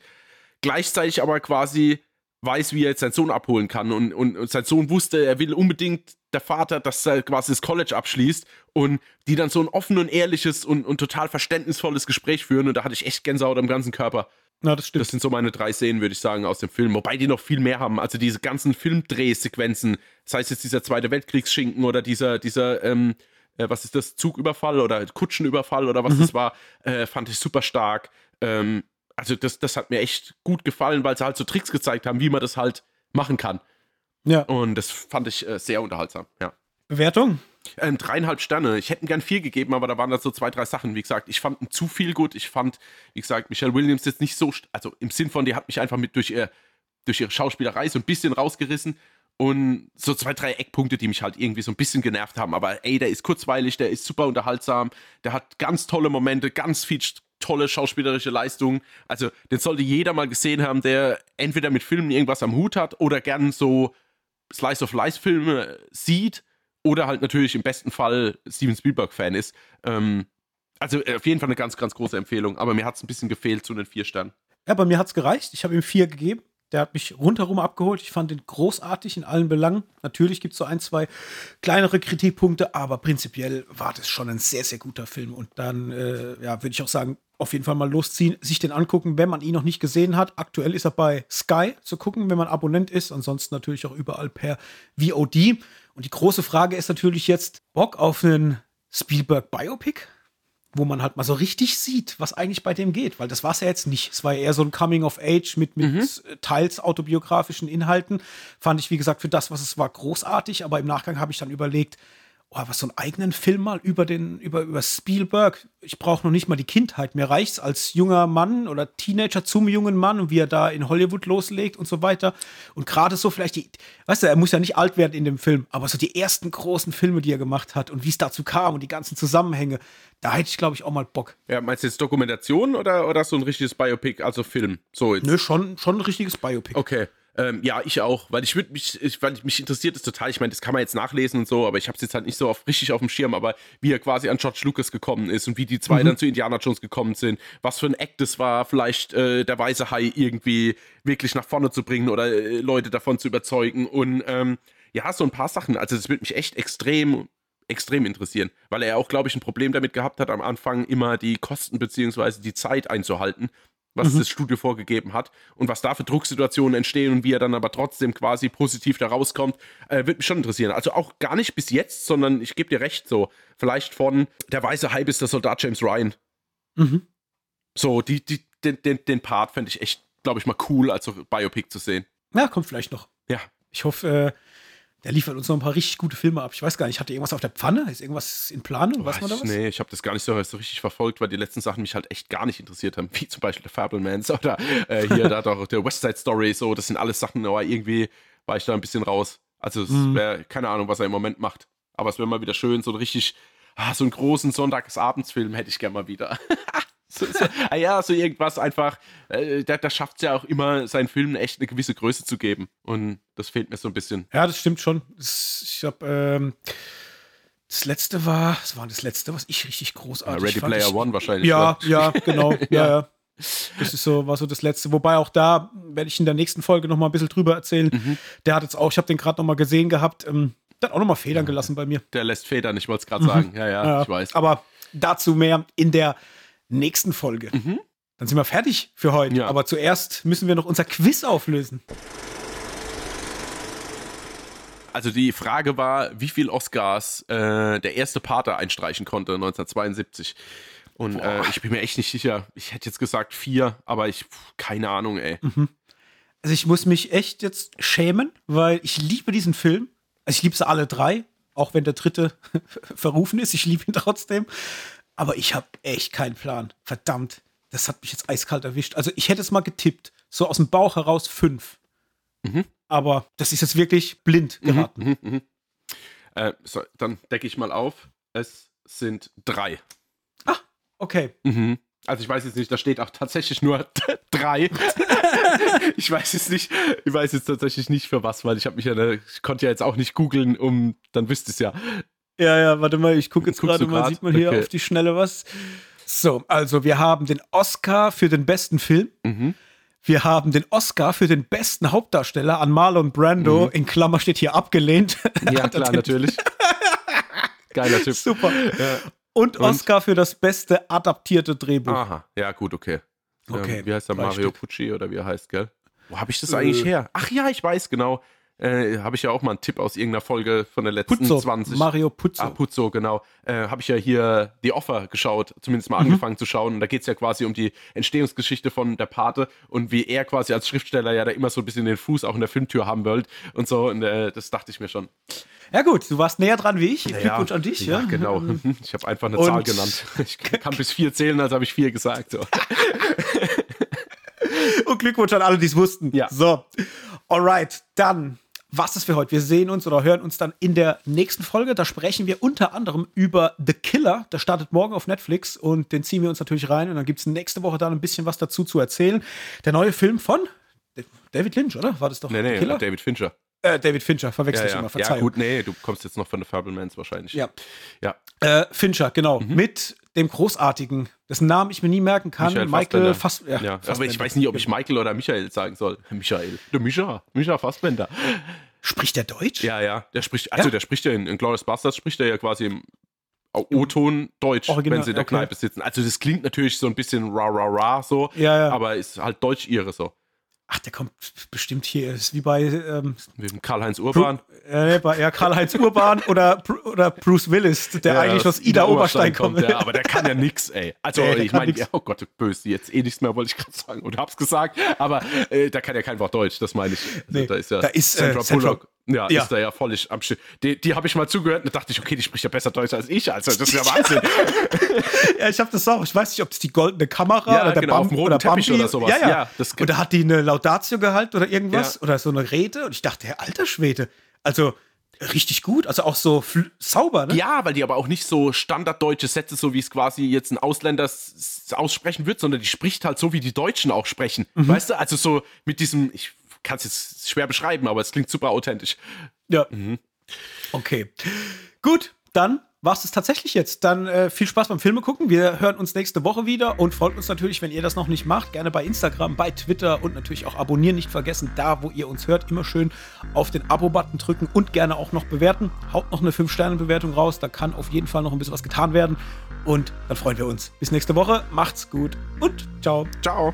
Gleichzeitig aber quasi weiß, wie er jetzt seinen Sohn abholen kann. Und, und, und sein Sohn wusste, er will unbedingt der Vater, dass er quasi das College abschließt und die dann so ein offen und ehrliches und, und total verständnisvolles Gespräch führen. Und da hatte ich echt Gänsehaut am ganzen Körper. Ja, das stimmt. Das sind so meine drei Szenen, würde ich sagen, aus dem Film. Wobei die noch viel mehr haben. Also diese ganzen Filmdrehsequenzen, sei es jetzt dieser Zweite Weltkriegsschinken oder dieser, dieser, ähm, äh, was ist das, Zugüberfall oder Kutschenüberfall oder was mhm. das war, äh, fand ich super stark. Ähm, also das, das hat mir echt gut gefallen, weil sie halt so Tricks gezeigt haben, wie man das halt machen kann. Ja. Und das fand ich äh, sehr unterhaltsam, ja. Bewertung? Ähm, dreieinhalb Sterne. Ich hätte gern vier gegeben, aber da waren da so zwei, drei Sachen. Wie gesagt, ich fand ihn zu viel gut. Ich fand, wie gesagt, Michelle Williams jetzt nicht so, also im Sinn von, die hat mich einfach mit durch, ihr, durch ihre Schauspielerei so ein bisschen rausgerissen. Und so zwei, drei Eckpunkte, die mich halt irgendwie so ein bisschen genervt haben. Aber ey, der ist kurzweilig, der ist super unterhaltsam, der hat ganz tolle Momente, ganz viel tolle schauspielerische Leistungen. Also, den sollte jeder mal gesehen haben, der entweder mit Filmen irgendwas am Hut hat oder gern so Slice of Life Filme sieht oder halt natürlich im besten Fall Steven Spielberg-Fan ist. Ähm, also auf jeden Fall eine ganz, ganz große Empfehlung. Aber mir hat es ein bisschen gefehlt zu den vier Sternen. Ja, bei mir hat es gereicht. Ich habe ihm vier gegeben. Der hat mich rundherum abgeholt. Ich fand ihn großartig in allen Belangen. Natürlich gibt es so ein, zwei kleinere Kritikpunkte, aber prinzipiell war das schon ein sehr, sehr guter Film. Und dann, äh, ja, würde ich auch sagen, auf jeden Fall mal losziehen, sich den angucken, wenn man ihn noch nicht gesehen hat. Aktuell ist er bei Sky zu gucken, wenn man Abonnent ist. Ansonsten natürlich auch überall per VOD. Und die große Frage ist natürlich jetzt, Bock auf einen Spielberg-Biopic? Wo man halt mal so richtig sieht, was eigentlich bei dem geht, weil das war es ja jetzt nicht. Es war ja eher so ein Coming of Age mit, mit mhm. teils autobiografischen Inhalten. Fand ich, wie gesagt, für das, was es war, großartig, aber im Nachgang habe ich dann überlegt, oh, was so einen eigenen Film mal über den, über, über Spielberg. Ich brauche noch nicht mal die Kindheit. Mir reicht's als junger Mann oder Teenager zum jungen Mann und wie er da in Hollywood loslegt und so weiter. Und gerade so vielleicht die, weißt du, er muss ja nicht alt werden in dem Film, aber so die ersten großen Filme, die er gemacht hat und wie es dazu kam und die ganzen Zusammenhänge, da hätte ich, glaube ich, auch mal Bock. Ja, meinst du jetzt Dokumentation oder, oder so ein richtiges Biopic, also Film? So jetzt. Nö, schon, schon ein richtiges Biopic. Okay. Ähm, ja, ich auch, weil ich würde mich, ich, weil mich interessiert es total. Ich meine, das kann man jetzt nachlesen und so, aber ich habe es jetzt halt nicht so auf, richtig auf dem Schirm. Aber wie er quasi an George Lucas gekommen ist und wie die zwei mhm. dann zu Indiana Jones gekommen sind, was für ein Act das war, vielleicht äh, der weiße Hai irgendwie wirklich nach vorne zu bringen oder äh, Leute davon zu überzeugen und ähm, ja, so ein paar Sachen. Also das würde mich echt extrem extrem interessieren, weil er auch, glaube ich, ein Problem damit gehabt hat, am Anfang immer die Kosten bzw. die Zeit einzuhalten, was mhm. das Studio vorgegeben hat und was da für Drucksituationen entstehen und wie er dann aber trotzdem quasi positiv da rauskommt, äh, wird mich schon interessieren. Also auch gar nicht bis jetzt, sondern ich gebe dir recht, so vielleicht von der weiße Hype ist der Soldat James Ryan. Mhm. So, die, die, den, den, den Part fände ich echt, glaube ich, mal cool, als Biopic zu sehen. Ja, kommt vielleicht noch. Ja. Ich hoffe, äh, der liefert uns noch ein paar richtig gute Filme ab. Ich weiß gar nicht, hat er irgendwas auf der Pfanne? Ist irgendwas in Planung? Weiß man da was? Nee, ich habe das gar nicht so, so, richtig verfolgt, weil die letzten Sachen mich halt echt gar nicht interessiert haben. Wie zum Beispiel The Fablemans *laughs* oder äh, hier *laughs* da doch der West Side Story. So, das sind alles Sachen, aber irgendwie war ich da ein bisschen raus. Also, es mhm. wäre keine Ahnung, was er im Moment macht. Aber es wäre mal wieder schön, so ein richtig, ah, so einen großen Sonntagsabendsfilm hätte ich gerne mal wieder. *laughs* So, so, ah ja, so irgendwas einfach, äh, da, da schafft es ja auch immer, seinen Filmen echt eine gewisse Größe zu geben. Und das fehlt mir so ein bisschen. Ja, das stimmt schon. Das, ich habe, ähm, das letzte war, das war das letzte, was ich richtig großartig ja, Ready fand. Player ich, One wahrscheinlich. Ja, ja, genau. *laughs* ja. ja, ja. Das ist so, war so das letzte. Wobei auch da werde ich in der nächsten Folge noch mal ein bisschen drüber erzählen. Mhm. Der hat jetzt auch, ich habe den gerade noch mal gesehen gehabt, ähm, der hat auch noch mal Federn gelassen bei mir. Der lässt Federn, ich wollte es gerade mhm. sagen. Ja, ja, ja, ich weiß. Aber dazu mehr in der nächsten Folge. Mhm. Dann sind wir fertig für heute. Ja. Aber zuerst müssen wir noch unser Quiz auflösen. Also die Frage war, wie viel Oscars äh, der erste Pater einstreichen konnte 1972. Und äh, ich bin mir echt nicht sicher. Ich hätte jetzt gesagt vier, aber ich keine Ahnung, ey. Mhm. Also ich muss mich echt jetzt schämen, weil ich liebe diesen Film. Also ich liebe sie alle drei, auch wenn der dritte *laughs* verrufen ist. Ich liebe ihn trotzdem. Aber ich habe echt keinen Plan. Verdammt, das hat mich jetzt eiskalt erwischt. Also ich hätte es mal getippt. So aus dem Bauch heraus fünf. Mhm. Aber das ist jetzt wirklich blind mhm, geraten. Mhm, mh, mh. Äh, so, dann decke ich mal auf. Es sind drei. Ah, okay. Mhm. Also ich weiß jetzt nicht, da steht auch tatsächlich nur *laughs* drei. *laughs* ich weiß jetzt nicht, ich weiß jetzt tatsächlich nicht für was, weil ich habe mich ja, ich konnte ja jetzt auch nicht googeln, um, dann wüsste es ja. Ja, ja, warte mal, ich gucke jetzt gerade mal, sieht man hier okay. auf die Schnelle was. So, also wir haben den Oscar für den besten Film. Mhm. Wir haben den Oscar für den besten Hauptdarsteller an Marlon Brando. Mhm. In Klammer steht hier abgelehnt. *laughs* Ja, klar, natürlich. *laughs* Geiler Typ. Super. Ja. Und, Und Oscar für das beste adaptierte Drehbuch. Aha, ja, gut, okay. Okay. Ähm, wie heißt der Mario Stück. Pucci oder wie er heißt, gell? Wo habe ich das äh. eigentlich her? Ach ja, ich weiß genau. Äh, habe ich ja auch mal einen Tipp aus irgendeiner Folge von der letzten Puzzo, 20. Mario Puzzo. Ah, Puzzo, genau. Äh, habe ich ja hier The Offer geschaut, zumindest mal Mhm. angefangen zu schauen. Und da geht es ja quasi um die Entstehungsgeschichte von der Pate und wie er quasi als Schriftsteller ja da immer so ein bisschen den Fuß auch in der Filmtür haben wollte und so. Und äh, das dachte ich mir schon. Ja gut, du warst näher dran wie ich. Glückwunsch an dich. Ja, Ja, genau. *laughs* Ich habe einfach eine Und- Zahl genannt. Ich kann bis vier zählen, also habe ich vier gesagt. So. *laughs* Und Glückwunsch an alle, die es wussten. Ja. So, alright, dann was ist für heute? Wir sehen uns oder hören uns dann in der nächsten Folge. Da sprechen wir unter anderem über The Killer. Der startet morgen auf Netflix und den ziehen wir uns natürlich rein. Und dann gibt es nächste Woche dann ein bisschen was dazu zu erzählen. Der neue Film von David Lynch, oder? War das doch Nee, nee, Killer? David Fincher. Äh, David Fincher, verwechsel Ja, ich ja. immer, ja, Verzeihung. gut, nee, du kommst jetzt noch von The Fablemans wahrscheinlich. Ja. Ja. Äh, Fincher, genau. Mhm. Mit dem großartigen, dessen Namen ich mir nie merken kann, Michael, Fass, ja, ja, aber ich Fassbender. weiß nicht, ob ich Michael oder Michael sagen soll. *laughs* Michael. Der Mischa. Mischa Fassbender. Spricht der Deutsch? Ja, ja. Der spricht, also Ja? der spricht ja in, in Glorious Bastards spricht er ja quasi im O-Ton Deutsch, Original, wenn sie in der okay. Kneipe sitzen. Also das klingt natürlich so ein bisschen ra ra ra so, Ja, ja. aber ist halt Deutsch-Ihre so. Ach, der kommt bestimmt hier, ist wie bei, ähm, Karl-Heinz Urban. äh, bei ja, Karl-Heinz Urban oder, oder Bruce Willis, der Ja, eigentlich aus Ida Oberstein kommt. Ja, aber der kann ja nix, ey. Also der ich meine, oh Gott, böse, jetzt eh nichts mehr, wollte ich gerade sagen. Und hab's gesagt, aber äh, da kann ja kein Wort Deutsch, das meine ich. Also, Nee, da ist ja da ist, äh, Sandra Sandra- Bullock. Ja, Ja. ist da ja völlig am Stück. Die, die habe ich mal zugehört und da dachte ich, okay, die spricht ja besser Deutsch als ich. Also, das ist ja Wahnsinn. *laughs* Ja, ich habe das auch. Ich weiß nicht, ob es die goldene Kamera Ja, oder der genau, Bam auf dem roten oder Teppich Bambi. oder sowas. Ja, ja. Ja, das- und da hat die eine Laudatio gehalten oder irgendwas Ja. oder so eine Rede und ich dachte, Herr alter Schwede, also richtig gut, also auch so sauber, ne? ja, weil die aber auch nicht so standarddeutsche Sätze, so wie es quasi jetzt ein Ausländer aussprechen wird, sondern die spricht halt so, wie die Deutschen auch sprechen. Mhm. Weißt du, also so mit diesem, ich kann es jetzt schwer beschreiben, aber es klingt super authentisch. Ja. Mhm. Okay. Gut, dann war es tatsächlich jetzt. Dann äh, viel Spaß beim Filme gucken. Wir hören uns nächste Woche wieder und folgt uns natürlich, wenn ihr das noch nicht macht, gerne bei Instagram, bei Twitter und natürlich auch abonnieren nicht vergessen. Da, wo ihr uns hört, immer schön auf den Abo-Button drücken und gerne auch noch bewerten. Haut noch eine 5-Sterne-Bewertung raus. Da kann auf jeden Fall noch ein bisschen was getan werden. Und dann freuen wir uns. Bis nächste Woche. Macht's gut und ciao. Ciao.